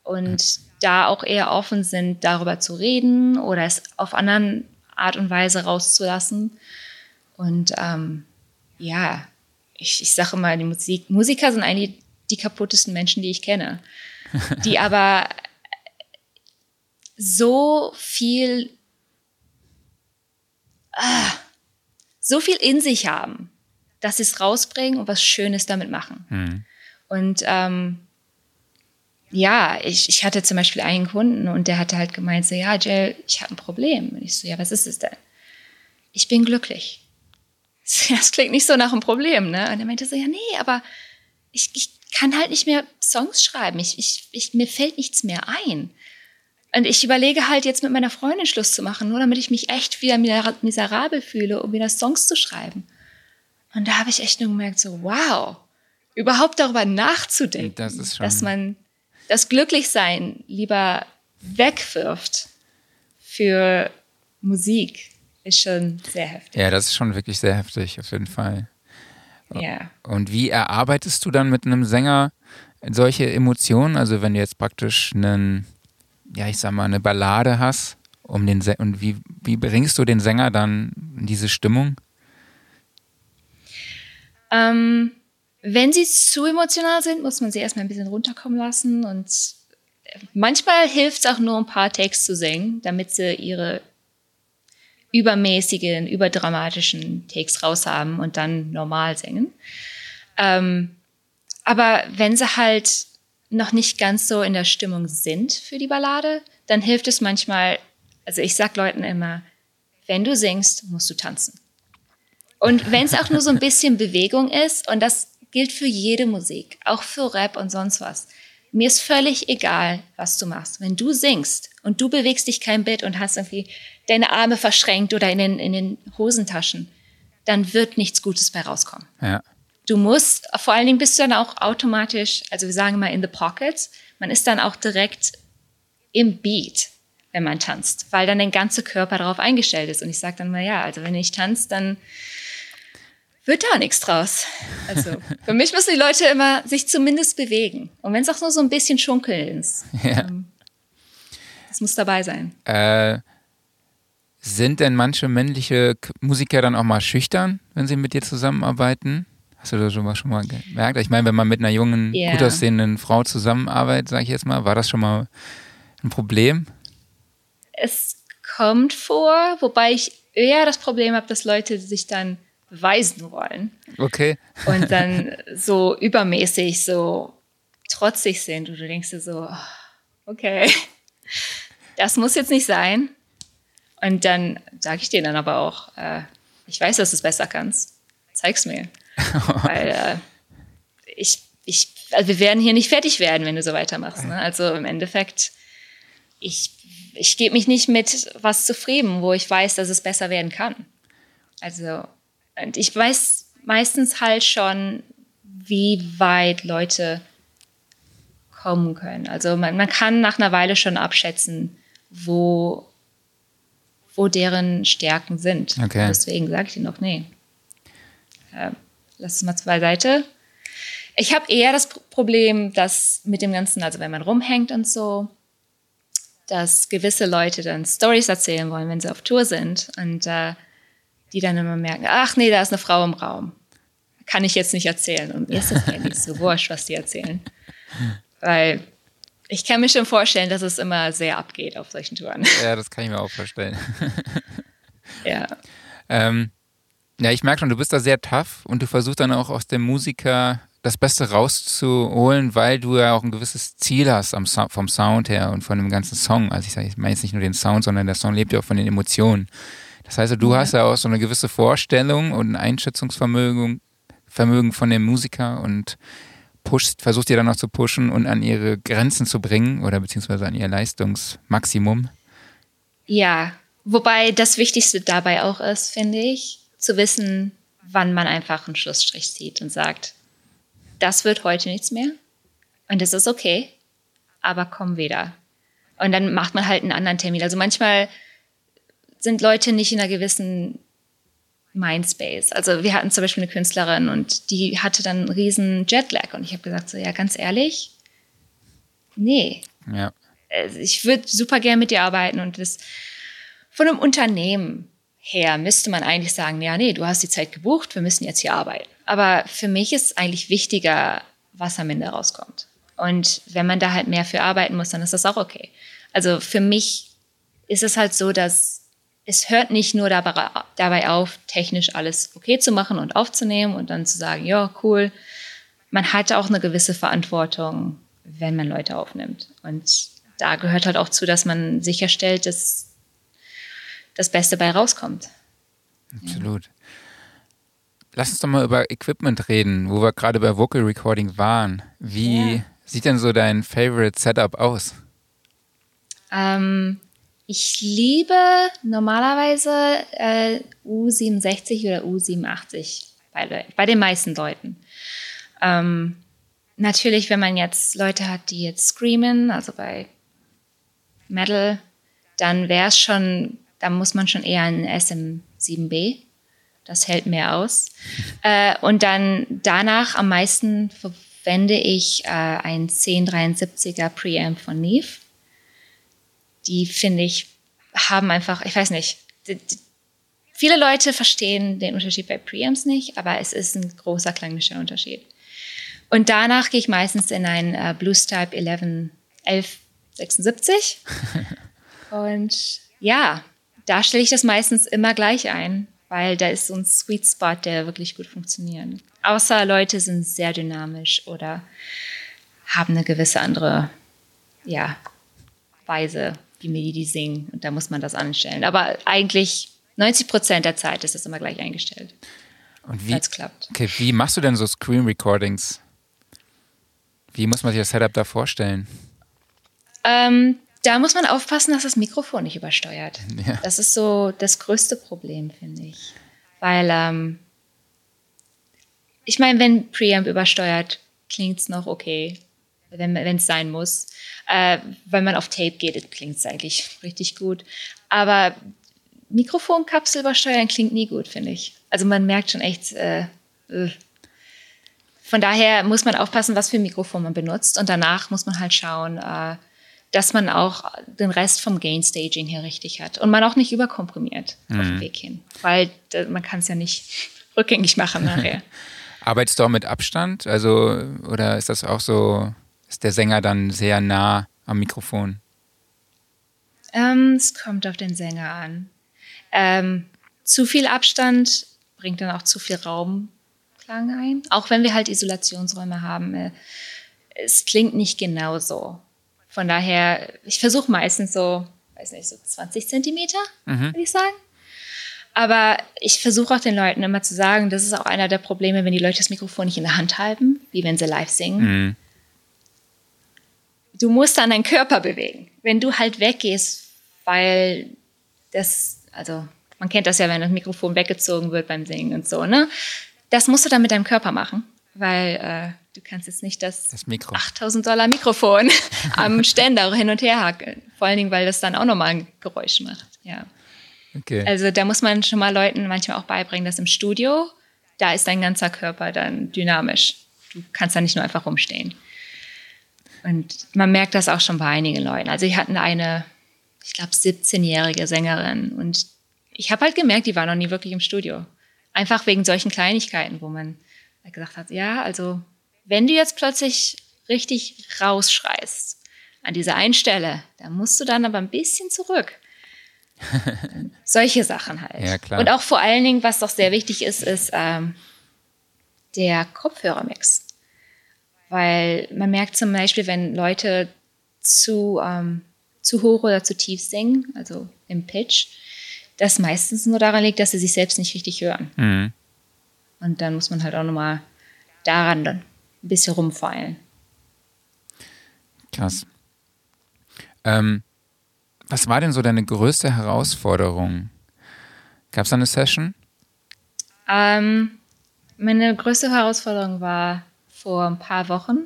und da auch eher offen sind, darüber zu reden oder es auf anderen Art und Weise rauszulassen. Und ähm, ja, ich, ich sage immer, die Musik, Musiker sind eigentlich die kaputtesten Menschen, die ich kenne, die aber so viel, ah, so viel in sich haben, dass sie es rausbringen und was Schönes damit machen. Mhm. Und ähm, ja, ich, ich hatte zum Beispiel einen Kunden und der hatte halt gemeint, so, ja, Jill, ich habe ein Problem. Und ich so, ja, was ist es denn? Ich bin glücklich. Das klingt nicht so nach einem Problem, ne? Und er meinte so, ja, nee, aber ich, ich kann halt nicht mehr Songs schreiben. Ich, ich, ich, mir fällt nichts mehr ein. Und ich überlege halt jetzt mit meiner Freundin Schluss zu machen, nur damit ich mich echt wieder miserabel fühle, um wieder Songs zu schreiben. Und da habe ich echt nur gemerkt, so, wow, überhaupt darüber nachzudenken, das dass man das Glücklichsein lieber wegwirft für Musik, ist schon sehr heftig. Ja, das ist schon wirklich sehr heftig, auf jeden Fall. Ja. Und wie erarbeitest du dann mit einem Sänger solche Emotionen? Also wenn du jetzt praktisch einen ja, ich sag mal, eine Ballade hast, um den und wie, wie bringst du den Sänger dann in diese Stimmung? Ähm, wenn sie zu emotional sind, muss man sie erstmal ein bisschen runterkommen lassen und manchmal hilft es auch nur ein paar Takes zu singen, damit sie ihre übermäßigen, überdramatischen Takes raushaben und dann normal singen. Ähm, aber wenn sie halt noch nicht ganz so in der Stimmung sind für die Ballade, dann hilft es manchmal, Also ich sag Leuten immer, wenn du singst, musst du tanzen. Und wenn es auch nur so ein bisschen Bewegung ist, und das gilt für jede Musik, auch für Rap und sonst was. Mir ist völlig egal, was du machst. Wenn du singst und du bewegst dich kein Bit und hast irgendwie deine Arme verschränkt oder in den, in den Hosentaschen, dann wird nichts Gutes bei rauskommen. Ja. Du musst, vor allen Dingen bist du dann auch automatisch, also wir sagen mal in the pocket, man ist dann auch direkt im Beat, wenn man tanzt, weil dann der ganze Körper darauf eingestellt ist. Und ich sage dann mal, ja, also wenn ich tanze, dann wird da nichts draus. Also für mich müssen die Leute immer sich zumindest bewegen. Und wenn es auch nur so ein bisschen schunkeln ist. Ja. Ähm, das muss dabei sein. Äh, sind denn manche männliche Musiker dann auch mal schüchtern, wenn sie mit dir zusammenarbeiten? Hast du das schon mal, schon mal gemerkt? Ich meine, wenn man mit einer jungen, yeah. gut aussehenden Frau zusammenarbeitet, sage ich jetzt mal, war das schon mal ein Problem? Es kommt vor, wobei ich eher das Problem habe, dass Leute sich dann beweisen wollen. Okay. Und dann so übermäßig so trotzig sind und du denkst dir so, okay, das muss jetzt nicht sein. Und dann sage ich dir dann aber auch, äh, ich weiß, dass du es besser kannst. Zeig's mir. Weil äh, ich, ich, also wir werden hier nicht fertig werden, wenn du so weitermachst. Ne? Also im Endeffekt, ich, ich gebe mich nicht mit was zufrieden, wo ich weiß, dass es besser werden kann. Also, und ich weiß meistens halt schon, wie weit Leute kommen können. Also man, man kann nach einer Weile schon abschätzen, wo, wo deren Stärken sind. Okay. Deswegen sage ich dir noch, nee. Äh, lass es mal beiseite. Ich habe eher das Problem, dass mit dem Ganzen, also wenn man rumhängt und so, dass gewisse Leute dann Stories erzählen wollen, wenn sie auf Tour sind und äh, die dann immer merken, ach nee, da ist eine Frau im Raum. Kann ich jetzt nicht erzählen. Und mir ist das ja nicht so wurscht, was die erzählen. Weil ich kann mir schon vorstellen, dass es immer sehr abgeht auf solchen Touren. Ja, das kann ich mir auch vorstellen. ja. Ähm, ja, ich merke schon, du bist da sehr tough und du versuchst dann auch aus dem Musiker das Beste rauszuholen, weil du ja auch ein gewisses Ziel hast so vom Sound her und von dem ganzen Song. Also ich ich meine jetzt nicht nur den Sound, sondern der Song lebt ja auch von den Emotionen. Das heißt, du ja. hast ja auch so eine gewisse Vorstellung und ein Einschätzungsvermögen Vermögen von dem Musiker und pusht, versucht ihr dann noch zu pushen und an ihre Grenzen zu bringen oder beziehungsweise an ihr Leistungsmaximum. Ja, wobei das Wichtigste dabei auch ist, finde ich, zu wissen, wann man einfach einen Schlussstrich zieht und sagt, das wird heute nichts mehr und das ist okay, aber komm wieder. Und dann macht man halt einen anderen Termin. Also manchmal sind Leute nicht in einer gewissen Mindspace. Also wir hatten zum Beispiel eine Künstlerin und die hatte dann einen riesen Jetlag und ich habe gesagt so, ja, ganz ehrlich, nee. Ja. Also ich würde super gerne mit dir arbeiten und das von einem Unternehmen her müsste man eigentlich sagen, ja, nee, du hast die Zeit gebucht, wir müssen jetzt hier arbeiten. Aber für mich ist eigentlich wichtiger, was am Ende rauskommt. Und wenn man da halt mehr für arbeiten muss, dann ist das auch okay. Also für mich ist es halt so, dass es hört nicht nur dabei, auf, technisch alles okay zu machen und aufzunehmen und dann zu sagen, ja, cool. Man hat auch eine gewisse Verantwortung, wenn man Leute aufnimmt. Und da gehört halt auch zu, dass man sicherstellt, dass das Beste bei rauskommt. Absolut. Ja. Lass uns doch mal über Equipment reden, wo wir gerade bei Vocal Recording waren. Wie ja. sieht denn so dein Favorite Setup aus? Ähm, ich liebe normalerweise äh, U67 oder U87 bei, bei den meisten Leuten. Ähm, natürlich, wenn man jetzt Leute hat, die jetzt screamen, also bei Metal, dann wäre es schon da muss man schon eher ein SM7B. Das hält mehr aus. Äh, und dann danach am meisten verwende ich äh, ein 1073er Preamp von Neve. Die finde ich, haben einfach, ich weiß nicht, die, die, viele Leute verstehen den Unterschied bei Preamps nicht, aber es ist ein großer klanglischer Unterschied. Und danach gehe ich meistens in ein äh, Blues Type 11, 1176. Und ja, da stelle ich das meistens immer gleich ein, weil da ist so ein Sweet Spot, der wirklich gut funktioniert. Außer Leute sind sehr dynamisch oder haben eine gewisse andere ja, Weise, wie mir die singen. Und da muss man das anstellen. Aber eigentlich 90 Prozent der Zeit ist das immer gleich eingestellt. Und wie, klappt. Okay, wie machst du denn so Screen Recordings? Wie muss man sich das Setup da vorstellen? Ähm, da muss man aufpassen, dass das Mikrofon nicht übersteuert. Ja. Das ist so das größte Problem, finde ich. Weil, ähm, ich meine, wenn Preamp übersteuert, klingt es noch okay, wenn es sein muss. Äh, wenn man auf Tape geht, klingt es eigentlich richtig gut. Aber Mikrofonkapsel übersteuern klingt nie gut, finde ich. Also man merkt schon echt, äh, äh. von daher muss man aufpassen, was für ein Mikrofon man benutzt. Und danach muss man halt schauen, äh, dass man auch den Rest vom Gain-Staging hier richtig hat. Und man auch nicht überkomprimiert mhm. auf dem Weg hin. Weil man kann es ja nicht rückgängig machen nachher. Arbeitest du auch mit Abstand? Also, oder ist das auch so, ist der Sänger dann sehr nah am Mikrofon? Ähm, es kommt auf den Sänger an. Ähm, zu viel Abstand bringt dann auch zu viel Raumklang ein. Auch wenn wir halt Isolationsräume haben. Äh, es klingt nicht genau so. Von daher, ich versuche meistens so, weiß nicht, so 20 Zentimeter, mhm. würde ich sagen. Aber ich versuche auch den Leuten immer zu sagen, das ist auch einer der Probleme, wenn die Leute das Mikrofon nicht in der Hand halten, wie wenn sie live singen. Mhm. Du musst dann deinen Körper bewegen. Wenn du halt weggehst, weil das, also man kennt das ja, wenn das Mikrofon weggezogen wird beim Singen und so, ne? Das musst du dann mit deinem Körper machen, weil äh, du kannst jetzt nicht das, das 8000 Dollar Mikrofon am Ständer hin und her hacken. Vor allen Dingen, weil das dann auch nochmal ein Geräusch macht, ja. Okay. Also da muss man schon mal Leuten manchmal auch beibringen, dass im Studio, da ist dein ganzer Körper dann dynamisch. Du kannst da nicht nur einfach rumstehen. Und man merkt das auch schon bei einigen Leuten. Also ich hatte eine, ich glaube, 17-jährige Sängerin und ich habe halt gemerkt, die war noch nie wirklich im Studio. Einfach wegen solchen Kleinigkeiten, wo man gesagt hat, ja, also wenn du jetzt plötzlich richtig rausschreist an dieser einen Stelle, dann musst du dann aber ein bisschen zurück. Solche Sachen halt. Ja, klar. Und auch vor allen Dingen, was doch sehr wichtig ist, ist ähm, der Kopfhörermix. Weil man merkt zum Beispiel, wenn Leute zu, ähm, zu hoch oder zu tief singen, also im Pitch, das meistens nur daran liegt, dass sie sich selbst nicht richtig hören. Mhm. Und dann muss man halt auch nochmal daran dann ein bisschen rumfeilen. Krass. Ähm, was war denn so deine größte Herausforderung? Gab es da eine Session? Ähm, meine größte Herausforderung war vor ein paar Wochen,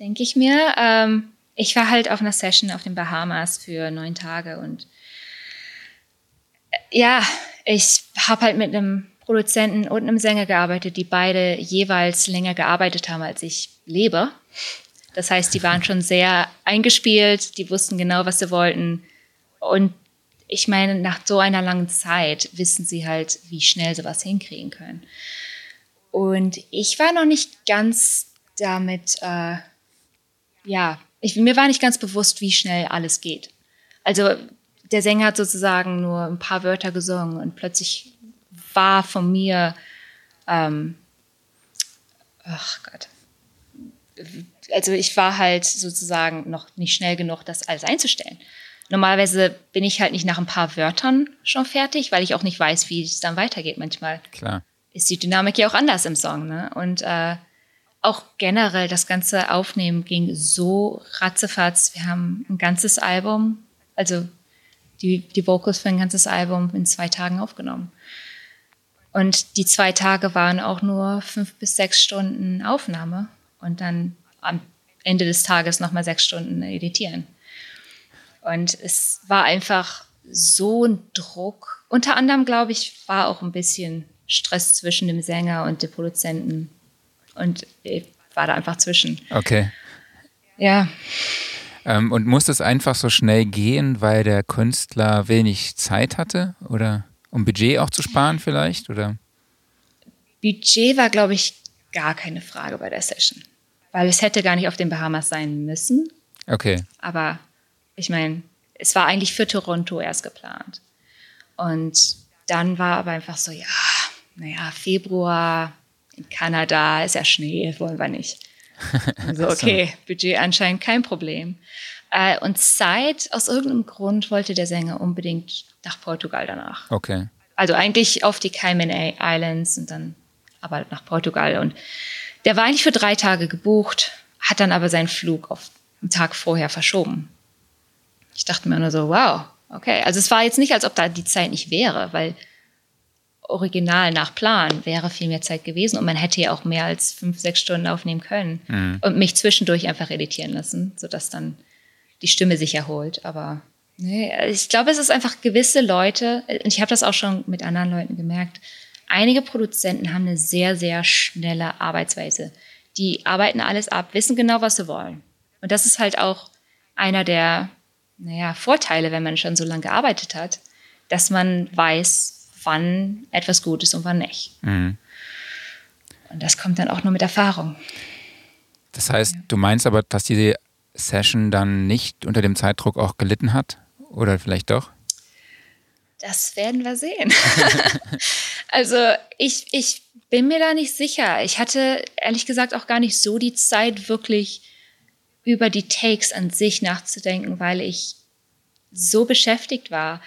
denke ich mir. Ähm, ich war halt auf einer Session auf den Bahamas für neun Tage und äh, ja, ich habe halt mit einem Produzenten und einem Sänger gearbeitet, die beide jeweils länger gearbeitet haben, als ich lebe. Das heißt, die waren schon sehr eingespielt, die wussten genau, was sie wollten. Und ich meine, nach so einer langen Zeit wissen sie halt, wie schnell sie was hinkriegen können. Und ich war noch nicht ganz damit, äh, ja, ich, mir war nicht ganz bewusst, wie schnell alles geht. Also der Sänger hat sozusagen nur ein paar Wörter gesungen und plötzlich war von mir, ähm, ach Gott, also ich war halt sozusagen noch nicht schnell genug, das alles einzustellen. Normalerweise bin ich halt nicht nach ein paar Wörtern schon fertig, weil ich auch nicht weiß, wie es dann weitergeht. Manchmal Klar. ist die Dynamik ja auch anders im Song. Ne? Und äh, auch generell das ganze Aufnehmen ging so ratzefatz. Wir haben ein ganzes Album, also die, die Vocals für ein ganzes Album in zwei Tagen aufgenommen. Und die zwei Tage waren auch nur fünf bis sechs Stunden Aufnahme und dann am Ende des Tages nochmal sechs Stunden editieren. Und es war einfach so ein Druck. Unter anderem, glaube ich, war auch ein bisschen Stress zwischen dem Sänger und dem Produzenten. Und ich war da einfach zwischen. Okay. Ja. Ähm, und musste es einfach so schnell gehen, weil der Künstler wenig Zeit hatte? Oder um Budget auch zu sparen vielleicht? Oder? Budget war, glaube ich, gar keine Frage bei der Session weil es hätte gar nicht auf den Bahamas sein müssen. Okay. Aber ich meine, es war eigentlich für Toronto erst geplant. Und dann war aber einfach so, ja, naja, Februar in Kanada ist ja Schnee, wollen wir nicht. Also okay, Budget anscheinend kein Problem. Äh, und Zeit, aus irgendeinem Grund wollte der Sänger unbedingt nach Portugal danach. Okay. Also eigentlich auf die Cayman Islands und dann aber nach Portugal. Und der war eigentlich für drei Tage gebucht, hat dann aber seinen Flug auf einen Tag vorher verschoben. Ich dachte mir nur so, wow, okay. Also es war jetzt nicht, als ob da die Zeit nicht wäre, weil original nach Plan wäre viel mehr Zeit gewesen und man hätte ja auch mehr als fünf, sechs Stunden aufnehmen können mhm. und mich zwischendurch einfach editieren lassen, sodass dann die Stimme sich erholt. Aber nee, ich glaube, es ist einfach gewisse Leute, und ich habe das auch schon mit anderen Leuten gemerkt, einige Produzenten haben eine sehr, sehr schnelle Arbeitsweise. Die arbeiten alles ab, wissen genau, was sie wollen. Und das ist halt auch einer der naja, Vorteile, wenn man schon so lange gearbeitet hat, dass man weiß, wann etwas gut ist und wann nicht. Mhm. Und das kommt dann auch nur mit Erfahrung. Das heißt, ja. du meinst aber, dass diese Session dann nicht unter dem Zeitdruck auch gelitten hat? Oder vielleicht doch? Das werden wir sehen. also ich, ich bin mir da nicht sicher. Ich hatte ehrlich gesagt auch gar nicht so die Zeit, wirklich über die Takes an sich nachzudenken, weil ich so beschäftigt war,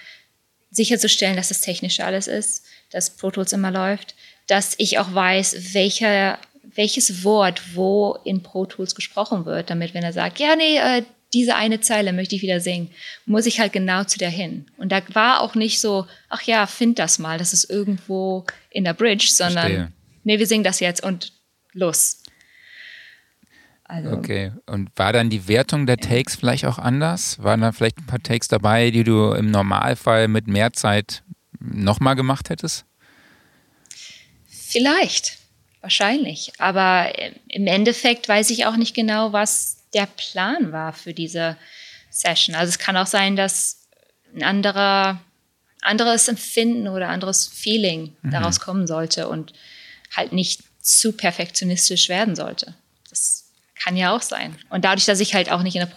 sicherzustellen, dass das technische alles ist, dass Pro Tools immer läuft, dass ich auch weiß, welcher, welches Wort wo in Pro Tools gesprochen wird, damit wenn er sagt, ja, nee, äh, diese eine Zeile möchte ich wieder singen, muss ich halt genau zu der hin. Und da war auch nicht so, ach ja, find das mal, das ist irgendwo in der Bridge, sondern Verstehe. nee, wir singen das jetzt und los. Also, okay, und war dann die Wertung der Takes vielleicht auch anders? Waren da vielleicht ein paar Takes dabei, die du im Normalfall mit mehr Zeit nochmal gemacht hättest? Vielleicht, wahrscheinlich. Aber im Endeffekt weiß ich auch nicht genau, was der Plan war für diese Session. Also es kann auch sein, dass ein anderer, anderes Empfinden oder anderes Feeling mhm. daraus kommen sollte und halt nicht zu perfektionistisch werden sollte. Das kann ja auch sein. Und dadurch, dass ich halt auch nicht in der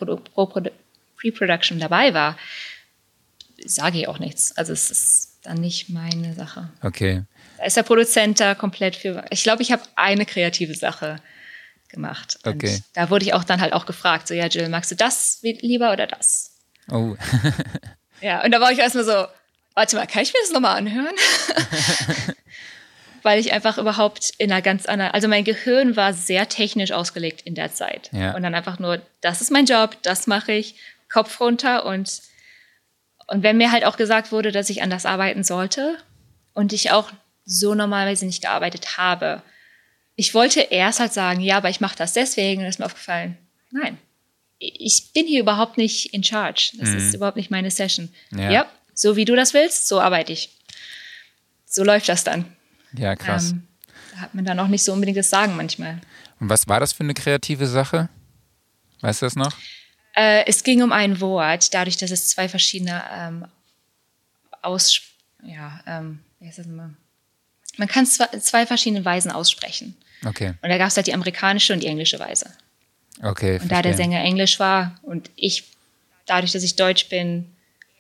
Pre-Production dabei war, sage ich auch nichts. Also es ist dann nicht meine Sache. Okay. Ist der Produzent da komplett für. Ich glaube, ich habe eine kreative Sache gemacht. Okay. Und da wurde ich auch dann halt auch gefragt, so ja, Jill, magst du das lieber oder das? Oh. ja, und da war ich erstmal so, warte mal, kann ich mir das nochmal anhören? weil ich einfach überhaupt in einer ganz anderen, also mein Gehirn war sehr technisch ausgelegt in der Zeit. Ja. Und dann einfach nur, das ist mein Job, das mache ich, Kopf runter und, und wenn mir halt auch gesagt wurde, dass ich anders arbeiten sollte und ich auch so normalerweise nicht gearbeitet habe, ich wollte erst halt sagen, ja, aber ich mache das deswegen und ist mir aufgefallen, nein, ich bin hier überhaupt nicht in charge. Das mhm. ist überhaupt nicht meine Session. Ja. ja, so wie du das willst, so arbeite ich. So läuft das dann. Ja, krass. Ähm, da hat man dann auch nicht so unbedingt das Sagen manchmal. Und was war das für eine kreative Sache? Weißt du das noch? Äh, es ging um ein Wort, dadurch, dass es zwei verschiedene ähm, aus, ja, ähm, wie heißt das immer? Man kann es zwei, verschiedene Weisen aussprechen. Okay. Und da gab es halt die amerikanische und die englische Weise. Okay. Und da der Sänger Englisch war und ich, dadurch, dass ich Deutsch bin,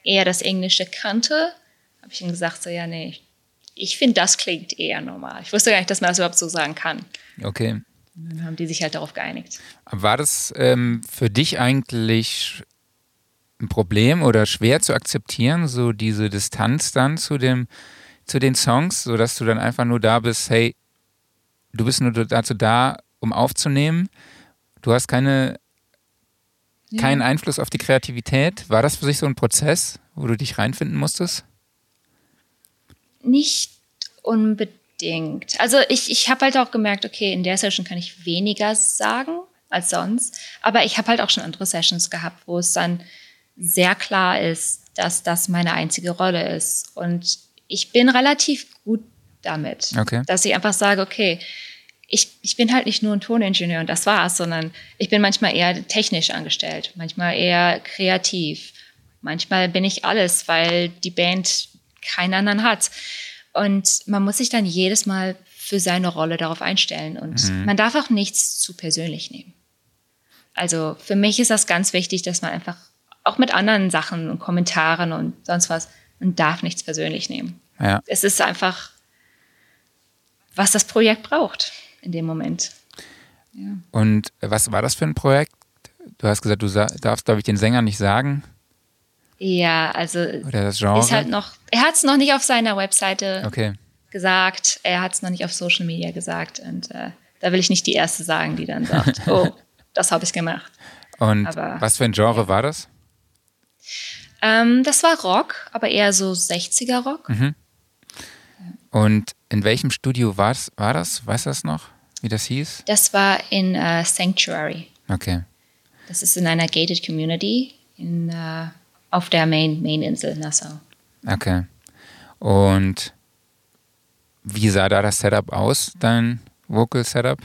eher das Englische kannte, habe ich ihm gesagt, so ja, nee, ich finde, das klingt eher normal. Ich wusste gar nicht, dass man das überhaupt so sagen kann. Okay. Und dann haben die sich halt darauf geeinigt. War das ähm, für dich eigentlich ein Problem oder schwer zu akzeptieren, so diese Distanz dann zu dem, zu den Songs, sodass du dann einfach nur da bist, hey, du bist nur dazu da, um aufzunehmen. Du hast keine, ja. keinen Einfluss auf die Kreativität. War das für sich so ein Prozess, wo du dich reinfinden musstest? Nicht unbedingt. Also ich, ich habe halt auch gemerkt, okay, in der Session kann ich weniger sagen als sonst. Aber ich habe halt auch schon andere Sessions gehabt, wo es dann sehr klar ist, dass das meine einzige Rolle ist. Und ich bin relativ gut damit, okay. dass ich einfach sage, okay, ich, ich bin halt nicht nur ein Toningenieur und das war's, sondern ich bin manchmal eher technisch angestellt, manchmal eher kreativ. Manchmal bin ich alles, weil die Band keinen anderen hat. Und man muss sich dann jedes Mal für seine Rolle darauf einstellen. Und mhm. man darf auch nichts zu persönlich nehmen. Also für mich ist das ganz wichtig, dass man einfach auch mit anderen Sachen und Kommentaren und sonst was, man darf nichts persönlich nehmen. Ja. Es ist einfach, was das Projekt braucht in dem Moment. Ja. Und was war das für ein Projekt? du hast gesagt, du darfst, glaube ich, den Sänger nicht sagen. Ja, also Oder das Genre. ist halt noch, er hat es noch nicht auf seiner Webseite okay. gesagt, er hat es noch nicht auf Social Media gesagt und äh, da will ich nicht die Erste sagen, die dann sagt, oh, das habe ich gemacht. Und Aber- was für ein Genre war das? Ähm, das war Rock, aber eher so 60er Rock. Und in welchem Studio war das? Weißt du das noch, wie das hieß? Das war in äh, Sanctuary. Okay. Das ist in einer gated Community in, äh, auf der Main, Main-Insel Nassau. Okay. Und wie sah da das Setup aus, dein Vocal Setup?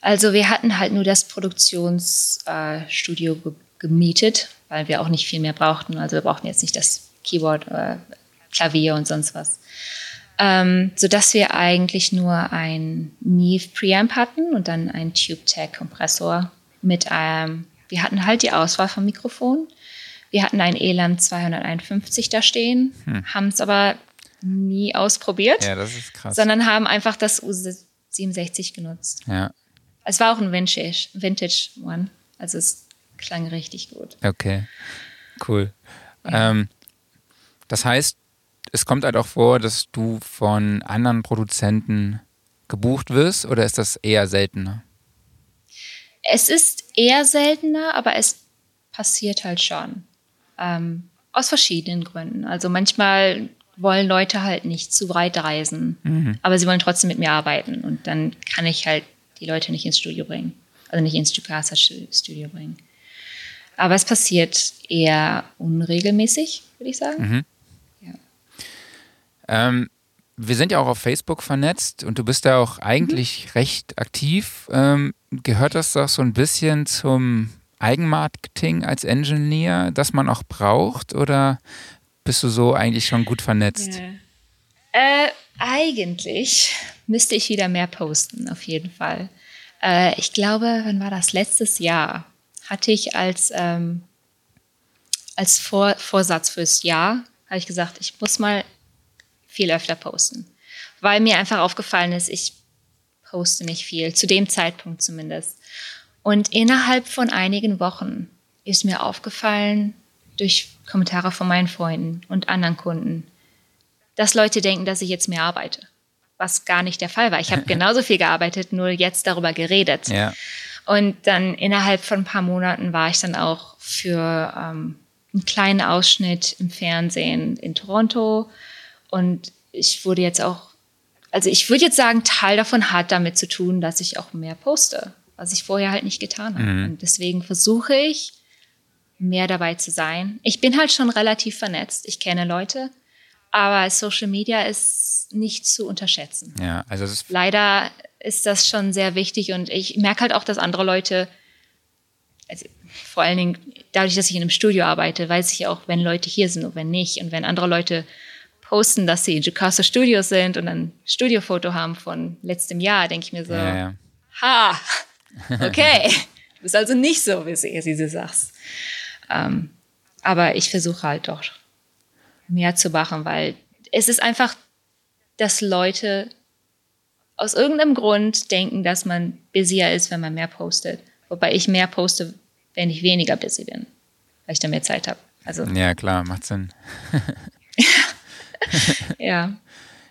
Also wir hatten halt nur das Produktionsstudio äh, gemietet, weil wir auch nicht viel mehr brauchten. Also wir brauchten jetzt nicht das Keyboard, äh, Klavier und sonst was. Ähm, sodass wir eigentlich nur ein Neve Preamp hatten und dann einen TubeTech Kompressor mit einem, wir hatten halt die Auswahl vom Mikrofon. Wir hatten ein ELAM 251 da stehen, haben es aber nie ausprobiert, Ja, das ist krass. sondern haben einfach das U67 genutzt. Ja, Es war auch ein Vintage, Vintage One. Also es klang richtig gut. okay. Cool. Ähm, das heißt, es kommt halt auch vor, dass du von anderen Produzenten gebucht wirst oder ist das eher seltener? Es ist eher seltener, aber es passiert halt schon. Ähm, aus verschiedenen Gründen. Also manchmal wollen Leute halt nicht zu weit reisen, aber sie wollen trotzdem mit mir arbeiten und dann kann ich halt die Leute nicht ins Studio bringen. Also nicht ins Stucasa Studio bringen. Aber es passiert eher unregelmäßig, würde ich sagen. Ähm, wir sind ja auch auf Facebook vernetzt und du bist da auch eigentlich recht aktiv. Ähm, gehört das doch so ein bisschen zum Eigenmarketing als Engineer, das man auch braucht? Oder bist du so eigentlich schon gut vernetzt? Äh, eigentlich müsste ich wieder mehr posten, auf jeden Fall. Äh, ich glaube, wann war das? Letztes Jahr hatte ich als, ähm, als Vor Vorsatz fürs Jahr, habe ich gesagt, ich muss mal viel öfter posten. Weil mir einfach aufgefallen ist, ich poste nicht viel, zu dem Zeitpunkt zumindest. Und innerhalb von einigen Wochen ist mir aufgefallen, durch Kommentare von meinen Freunden und anderen Kunden, dass Leute denken, dass ich jetzt mehr arbeite. Was gar nicht der Fall war. Ich habe genauso viel gearbeitet, nur jetzt darüber geredet. Ja. Und dann innerhalb von ein paar Monaten war ich dann auch für ähm, einen kleinen Ausschnitt im Fernsehen in Toronto. Und ich wurde jetzt auch, also ich würde jetzt sagen, Teil davon hat damit zu tun, dass ich auch mehr poste, was ich vorher halt nicht getan habe. Und deswegen versuche ich, mehr dabei zu sein. Ich bin halt schon relativ vernetzt. Ich kenne Leute, aber Social Media ist nicht zu unterschätzen Ja, also ist leider ist das schon sehr wichtig und ich merke halt auch, dass andere Leute, also vor allen Dingen dadurch, dass ich in einem Studio arbeite, weiß ich auch, wenn Leute hier sind und wenn nicht. Und wenn andere Leute posten, dass sie in Jacasa Studios sind und ein Studiofoto haben von letztem Jahr, denke ich mir so, ja, ja. ha, okay, du bist also nicht so, wie sie, wie du sagst. Ähm, aber ich versuche halt doch mehr zu machen, weil es ist einfach, dass Leute aus irgendeinem Grund denken, dass man busier ist, wenn man mehr postet. Wobei ich mehr poste, wenn ich weniger busy bin, weil ich dann mehr Zeit habe. Also, ja, klar, macht Sinn. ja.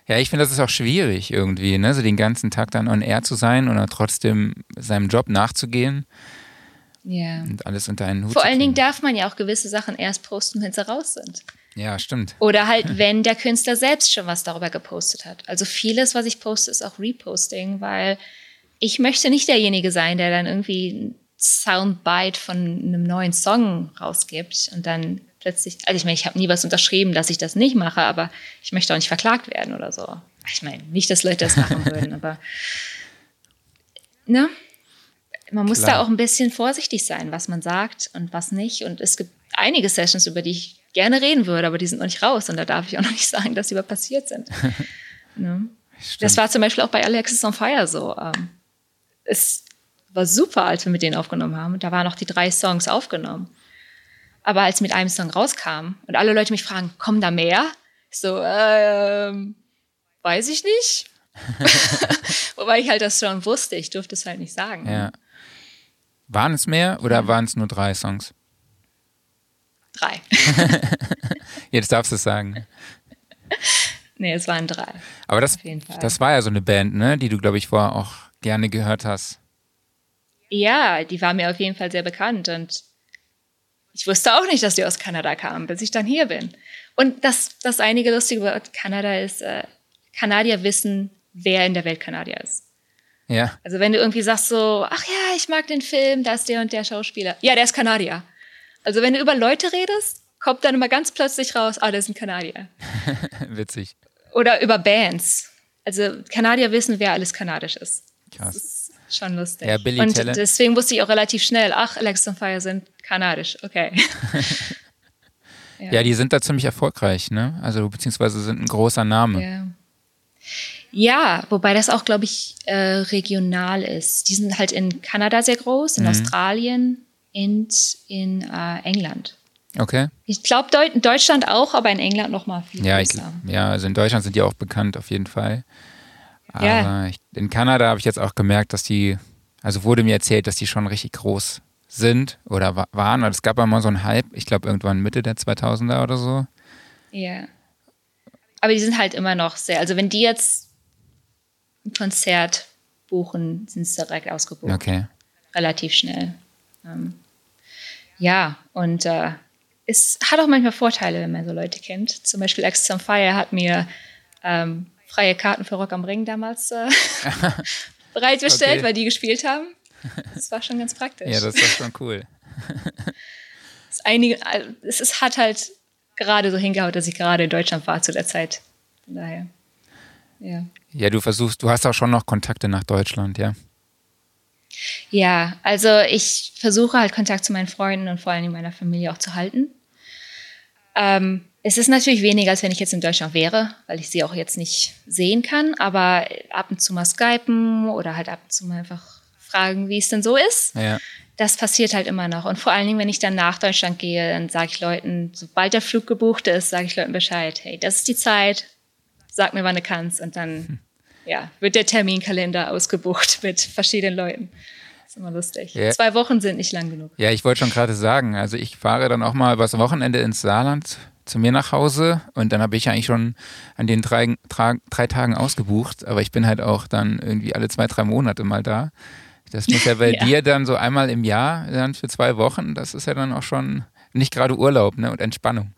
Ja, ich finde, das ist auch schwierig irgendwie, ne? so den ganzen Tag dann on air zu sein und dann trotzdem seinem Job nachzugehen Ja. und alles unter einen Hut Vor allen Dingen darf man ja auch gewisse Sachen erst posten, wenn sie raus sind. Ja, stimmt. Oder halt, wenn der Künstler selbst schon was darüber gepostet hat. Also vieles, was ich poste, ist auch Reposting, weil ich möchte nicht derjenige sein, der dann irgendwie ein Soundbite von einem neuen Song rausgibt und dann plötzlich, also ich meine, ich habe nie was unterschrieben, dass ich das nicht mache, aber ich möchte auch nicht verklagt werden oder so. Ich meine, nicht, dass Leute das machen würden, aber ne? Man muss Klar. da auch ein bisschen vorsichtig sein, was man sagt und was nicht. Und es gibt einige Sessions, über die ich gerne reden würde, aber die sind noch nicht raus und da darf ich auch noch nicht sagen, dass sie überhaupt passiert sind. ne? Das war zum Beispiel auch bei Alexis on Fire so. Ähm, es war super, als wir mit denen aufgenommen haben. Da waren noch die drei Songs aufgenommen. Aber als mit einem Song rauskam und alle Leute mich fragen, kommen da mehr? Ich so, ähm, weiß ich nicht. Wobei ich halt das schon wusste, ich durfte es halt nicht sagen. Ja. Waren es mehr oder waren es nur drei Songs? Drei. Jetzt darfst du es sagen. nee, es waren drei. Aber das, das war ja so eine Band, ne, die du, glaube ich, vorher auch gerne gehört hast. Ja, die war mir auf jeden Fall sehr bekannt und ich wusste auch nicht, dass die aus Kanada kamen, bis ich dann hier bin. Und das, das einige lustige Wort Kanada ist, äh, Kanadier wissen, wer in der Welt Kanadier ist. Ja. Also wenn du irgendwie sagst so, ach ja, ich mag den Film, da ist der und der Schauspieler. Ja, der ist Kanadier. Also wenn du über Leute redest, kommt dann immer ganz plötzlich raus, ah, ist ein Kanadier. Witzig. Oder über Bands. Also Kanadier wissen, wer alles kanadisch ist. Krass. Das ist schon lustig. Ja, Billy und Talent. deswegen wusste ich auch relativ schnell, ach, Alex on Fire sind kanadisch, okay. ja. ja. die sind da ziemlich erfolgreich, ne? Also beziehungsweise sind ein großer Name. Ja. Ja, wobei das auch, glaube ich, äh, regional ist. Die sind halt in Kanada sehr groß, in mhm. Australien und in äh, England. Okay. Ich glaube Deu in Deutschland auch, aber in England noch mal viel ja, größer. Ich, ja, also in Deutschland sind die auch bekannt auf jeden Fall. Aber ja. ich, in Kanada habe ich jetzt auch gemerkt, dass die, also wurde mir erzählt, dass die schon richtig groß sind oder wa waren. Es gab einmal so einen Hype, ich glaube irgendwann Mitte der 2000er oder so. Ja. Aber die sind halt immer noch sehr, also wenn die jetzt ein Konzert buchen, sind es direkt ausgebucht. Okay. Relativ schnell. Ähm, ja, und äh, es hat auch manchmal Vorteile, wenn man so Leute kennt. Zum Beispiel Access on Fire hat mir ähm, freie Karten für Rock am Ring damals äh, bereitgestellt, okay. weil die gespielt haben. Das war schon ganz praktisch. Ja, das war schon cool. es, einige, also, es ist, hat halt gerade so hingehauen, dass ich gerade in Deutschland war zu der Zeit. Von daher. Ja. Ja, du versuchst, du hast auch schon noch Kontakte nach Deutschland, ja? Ja, also ich versuche halt Kontakt zu meinen Freunden und vor allem meiner Familie auch zu halten. Ähm, es ist natürlich weniger, als wenn ich jetzt in Deutschland wäre, weil ich sie auch jetzt nicht sehen kann, aber ab und zu mal skypen oder halt ab und zu mal einfach fragen, wie es denn so ist. Ja. Das passiert halt immer noch. Und vor allen Dingen, wenn ich dann nach Deutschland gehe, dann sage ich Leuten, sobald der Flug gebucht ist, sage ich Leuten Bescheid, hey, das ist die Zeit, sag mir, wann du kannst. Und dann hm. ja, wird der Terminkalender ausgebucht mit verschiedenen Leuten. Ist immer lustig. Ja. Zwei Wochen sind nicht lang genug. Ja, ich wollte schon gerade sagen, also ich fahre dann auch mal übers Wochenende ins Saarland zu mir nach Hause und dann habe ich eigentlich schon an den drei, drei, drei Tagen ausgebucht, aber ich bin halt auch dann irgendwie alle zwei, drei Monate mal da. Das muss ja bei ja. dir dann so einmal im Jahr dann für zwei Wochen, das ist ja dann auch schon nicht gerade Urlaub ne, und Entspannung.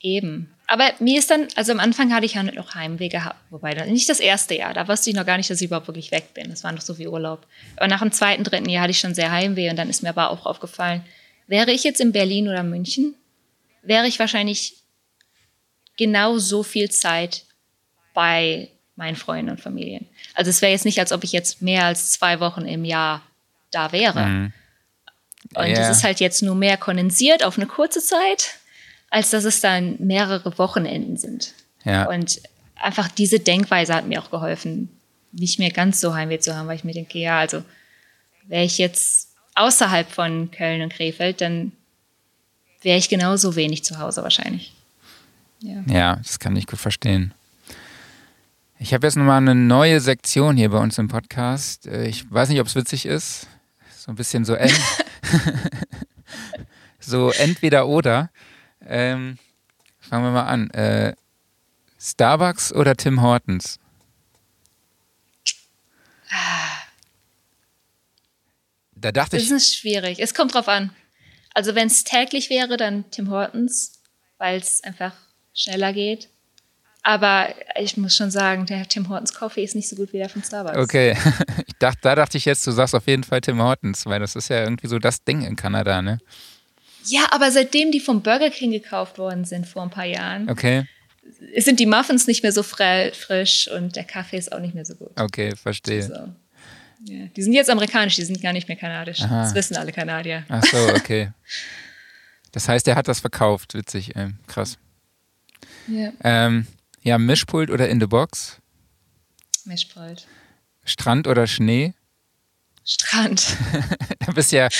Eben. Aber mir ist dann, also am Anfang hatte ich ja noch Heimweh gehabt, wobei dann nicht das erste Jahr, da wusste ich noch gar nicht, dass ich überhaupt wirklich weg bin. Das war noch so wie Urlaub. Aber nach dem zweiten, dritten Jahr hatte ich schon sehr Heimweh und dann ist mir aber auch aufgefallen, wäre ich jetzt in Berlin oder München, wäre ich wahrscheinlich genau so viel Zeit bei meinen Freunden und Familien. Also es wäre jetzt nicht, als ob ich jetzt mehr als zwei Wochen im Jahr da wäre. Mhm. Und es yeah. ist halt jetzt nur mehr kondensiert auf eine kurze Zeit, als dass es dann mehrere Wochenenden sind. Ja. Und einfach diese Denkweise hat mir auch geholfen, nicht mehr ganz so Heimweh zu haben, weil ich mir denke, ja, also wäre ich jetzt außerhalb von Köln und Krefeld, dann wäre ich genauso wenig zu Hause wahrscheinlich. Ja, ja das kann ich gut verstehen. Ich habe jetzt nochmal eine neue Sektion hier bei uns im Podcast. Äh, ich weiß nicht, ob es witzig ist. So ein bisschen so, en so entweder oder. Ähm, fangen wir mal an. Äh, Starbucks oder Tim Hortons? Da dachte ich. Das ist schwierig. Es kommt drauf an. Also wenn es täglich wäre, dann Tim Hortons, weil es einfach schneller geht. Aber ich muss schon sagen, der Tim Hortons Coffee ist nicht so gut wie der von Starbucks. Okay, ich dachte, da dachte ich jetzt, du sagst auf jeden Fall Tim Hortons, weil das ist ja irgendwie so das Ding in Kanada, ne? Ja, aber seitdem die vom Burger King gekauft worden sind vor ein paar Jahren, okay. sind die Muffins nicht mehr so frisch und der Kaffee ist auch nicht mehr so gut. Okay, verstehe. So. Ja, die sind jetzt amerikanisch, die sind gar nicht mehr kanadisch. Aha. Das wissen alle Kanadier. Ach so, okay. Das heißt, er hat das verkauft. Witzig, ähm, krass. Ja. Ähm, ja, Mischpult oder in the Box? Mischpult. Strand oder Schnee? Strand. da bist ja.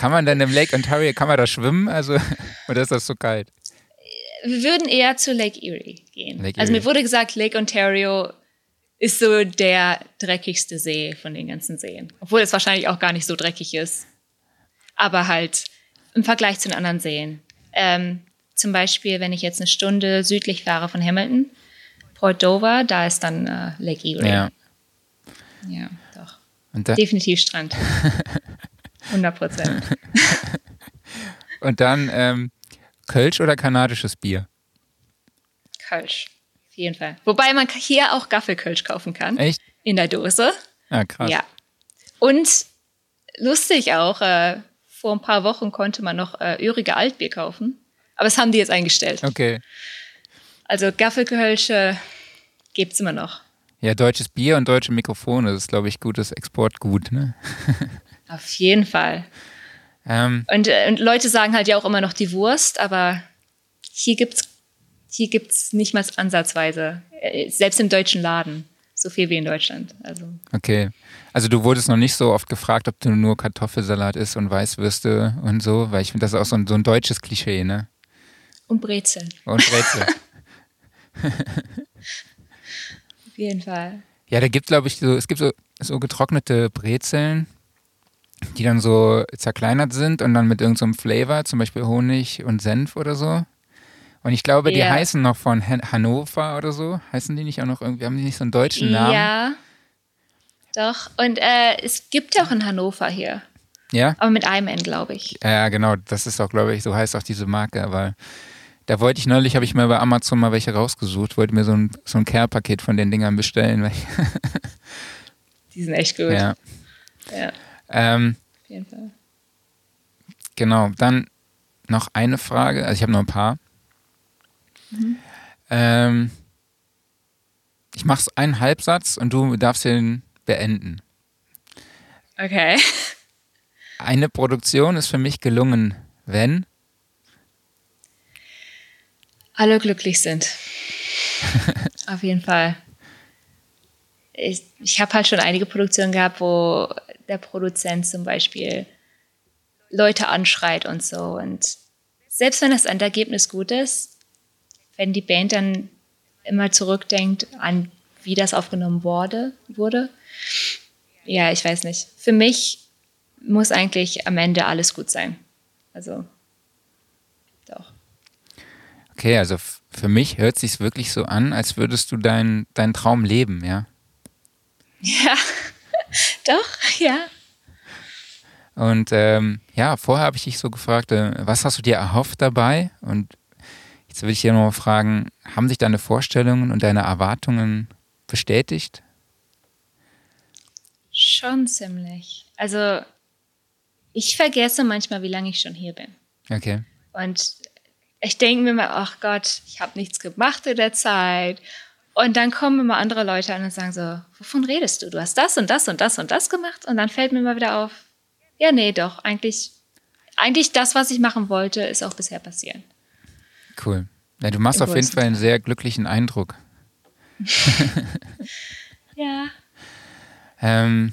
Kann man denn im Lake Ontario, kann man da schwimmen? Also, oder ist das so kalt? Wir würden eher zu Lake Erie gehen. Lake Erie. Also mir wurde gesagt, Lake Ontario ist so der dreckigste See von den ganzen Seen. Obwohl es wahrscheinlich auch gar nicht so dreckig ist. Aber halt im Vergleich zu den anderen Seen. Ähm, zum Beispiel, wenn ich jetzt eine Stunde südlich fahre von Hamilton, Port Dover, da ist dann äh, Lake Erie. Ja. Ja, doch. Definitiv Strand. 100 Prozent. und dann ähm, Kölsch oder kanadisches Bier? Kölsch. Auf jeden Fall. Wobei man hier auch Gaffelkölsch kaufen kann. Echt? In der Dose. Ja, krass. Ja. Und lustig auch, äh, vor ein paar Wochen konnte man noch äh, Ürige Altbier kaufen. Aber das haben die jetzt eingestellt. Okay. Also Gaffelkölsche gibt es immer noch. Ja, deutsches Bier und deutsche Mikrofone, das ist, glaube ich, gutes Exportgut, ne? Auf jeden Fall. Ähm, Und, äh, und Leute sagen halt ja auch immer noch die Wurst, aber hier gibt's hier gibt's nicht mal ansatzweise, äh, selbst im deutschen Laden, so viel wie in Deutschland. Also okay. Also du wurdest noch nicht so oft gefragt, ob du nur Kartoffelsalat isst und Weißwürste und so, weil ich finde, das ist auch so ein, so ein deutsches Klischee, ne? und Brezeln, Und Rätsel. auf jeden Fall. ja, da gibt glaube ich so, es gibt so, so getrocknete Brezeln, die dann so zerkleinert sind und dann mit irgendeinem so Flavor, zum Beispiel Honig und Senf oder so. Und ich glaube, die Ja. heißen noch von Han Hannover oder so. Heißen die nicht auch noch irgendwie, haben die nicht so einen deutschen Namen? Ja, doch. Und äh, es gibt ja auch in Hannover hier, Ja? aber mit einem N, glaube ich. Ja, genau, das ist auch, glaube ich, so heißt auch diese Marke, aber da wollte ich neulich, habe ich mir bei Amazon mal welche rausgesucht, wollte mir so ein, so ein Care-Paket von den Dingern bestellen. Weil Die sind echt gut. ja. ja Ähm, auf jeden Fall. genau, dann noch eine Frage, also ich habe noch ein paar. Ähm, ich mache einen Halbsatz und du darfst den beenden. Okay. Eine Produktion ist für mich gelungen, wenn. Alle glücklich sind. auf jeden Fall. Ich, ich habe halt schon einige Produktionen gehabt, wo der Produzent zum Beispiel Leute anschreit und so. Und selbst wenn das Endergebnis gut ist, wenn die Band dann immer zurückdenkt an, wie das aufgenommen wurde, wurde, ja, ich weiß nicht. Für mich muss eigentlich am Ende alles gut sein. Also, doch. Okay, also für mich hört sich wirklich so an, als würdest du deinen deinen Traum leben, ja? Ja, doch, ja. Und ähm, ja, vorher habe ich dich so gefragt, äh, was hast du dir erhofft dabei? Und jetzt will ich dir noch fragen, haben sich deine Vorstellungen und deine Erwartungen bestätigt? Schon ziemlich. Also, ich vergesse manchmal, wie lange ich schon hier bin. Okay. Und ich denke mir mal, ach Gott, ich habe nichts gemacht in der Zeit. Und dann kommen immer andere Leute an und sagen so, wovon redest du? Du hast das und das und das und das gemacht. Und dann fällt mir mal wieder auf, ja, nee, doch, eigentlich, eigentlich das, was ich machen wollte, ist auch bisher passiert. Cool. Ja, du machst Im auf jeden Fall einen sehr glücklichen Eindruck. Ja. Ähm,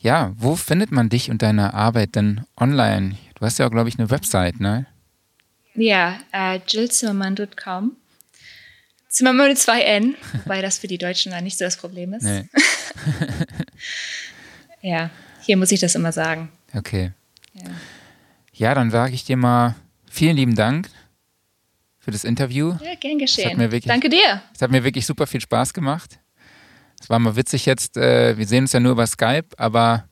ja, wo findet man dich und deine Arbeit denn online? Du hast ja auch, glaube ich, eine Website, ne? Ja, äh, jillzimmermann.com. Zimmermann mit zwei N, wobei das für die Deutschen dann nicht so das Problem ist. Nee. Ja, hier muss ich das immer sagen. Okay. Ja. Ja, dann sage ich dir mal vielen lieben Dank für das Interview. Ja, gern geschehen. wirklich- Danke dir. Es hat mir wirklich super viel Spaß gemacht. Es war mal witzig jetzt, äh, wir sehen uns ja nur über Skype, aber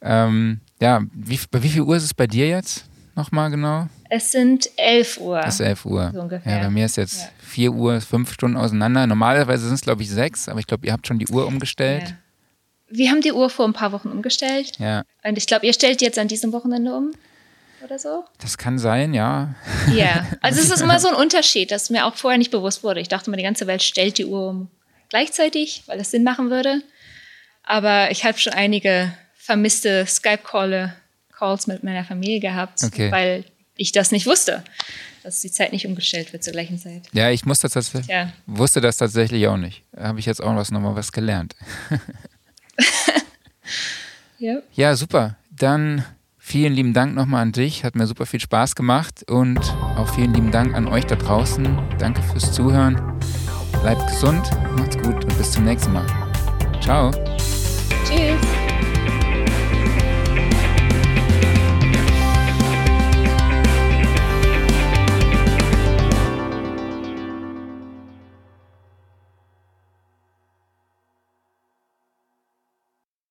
ähm, ja, wie, bei wie viel Uhr ist es bei dir jetzt nochmal genau? Es sind 11 Uhr. Es ist 11 Uhr. So ungefähr. Ja, bei mir ist jetzt Ja. 4 Uhr, 5 Stunden auseinander. Normalerweise sind es, glaube ich, 6, aber ich glaube, ihr habt schon die Uhr umgestellt. Ja. Wir haben die Uhr vor ein paar Wochen umgestellt. Ja, Und ich glaube, ihr stellt die jetzt an diesem Wochenende um. Oder so? das kann sein, ja. Ja. Also es ist immer so ein Unterschied, das mir auch vorher nicht bewusst wurde. Ich dachte immer, die ganze Welt stellt die Uhr um gleichzeitig, weil es Sinn machen würde. Aber ich habe schon einige vermisste Skype-Calls mit meiner Familie gehabt, Okay. weil ich das nicht wusste, dass die Zeit nicht umgestellt wird zur gleichen Zeit. Ja, ich musste tatsächlich, Ja. wusste das tatsächlich auch nicht. Da habe ich jetzt auch was, nochmal was gelernt. Ja. Ja, super. Dann vielen lieben Dank nochmal an dich. Hat mir super viel Spaß gemacht. Und auch vielen lieben Dank an euch da draußen. Danke fürs Zuhören. Bleibt gesund, macht's gut und bis zum nächsten Mal. Ciao.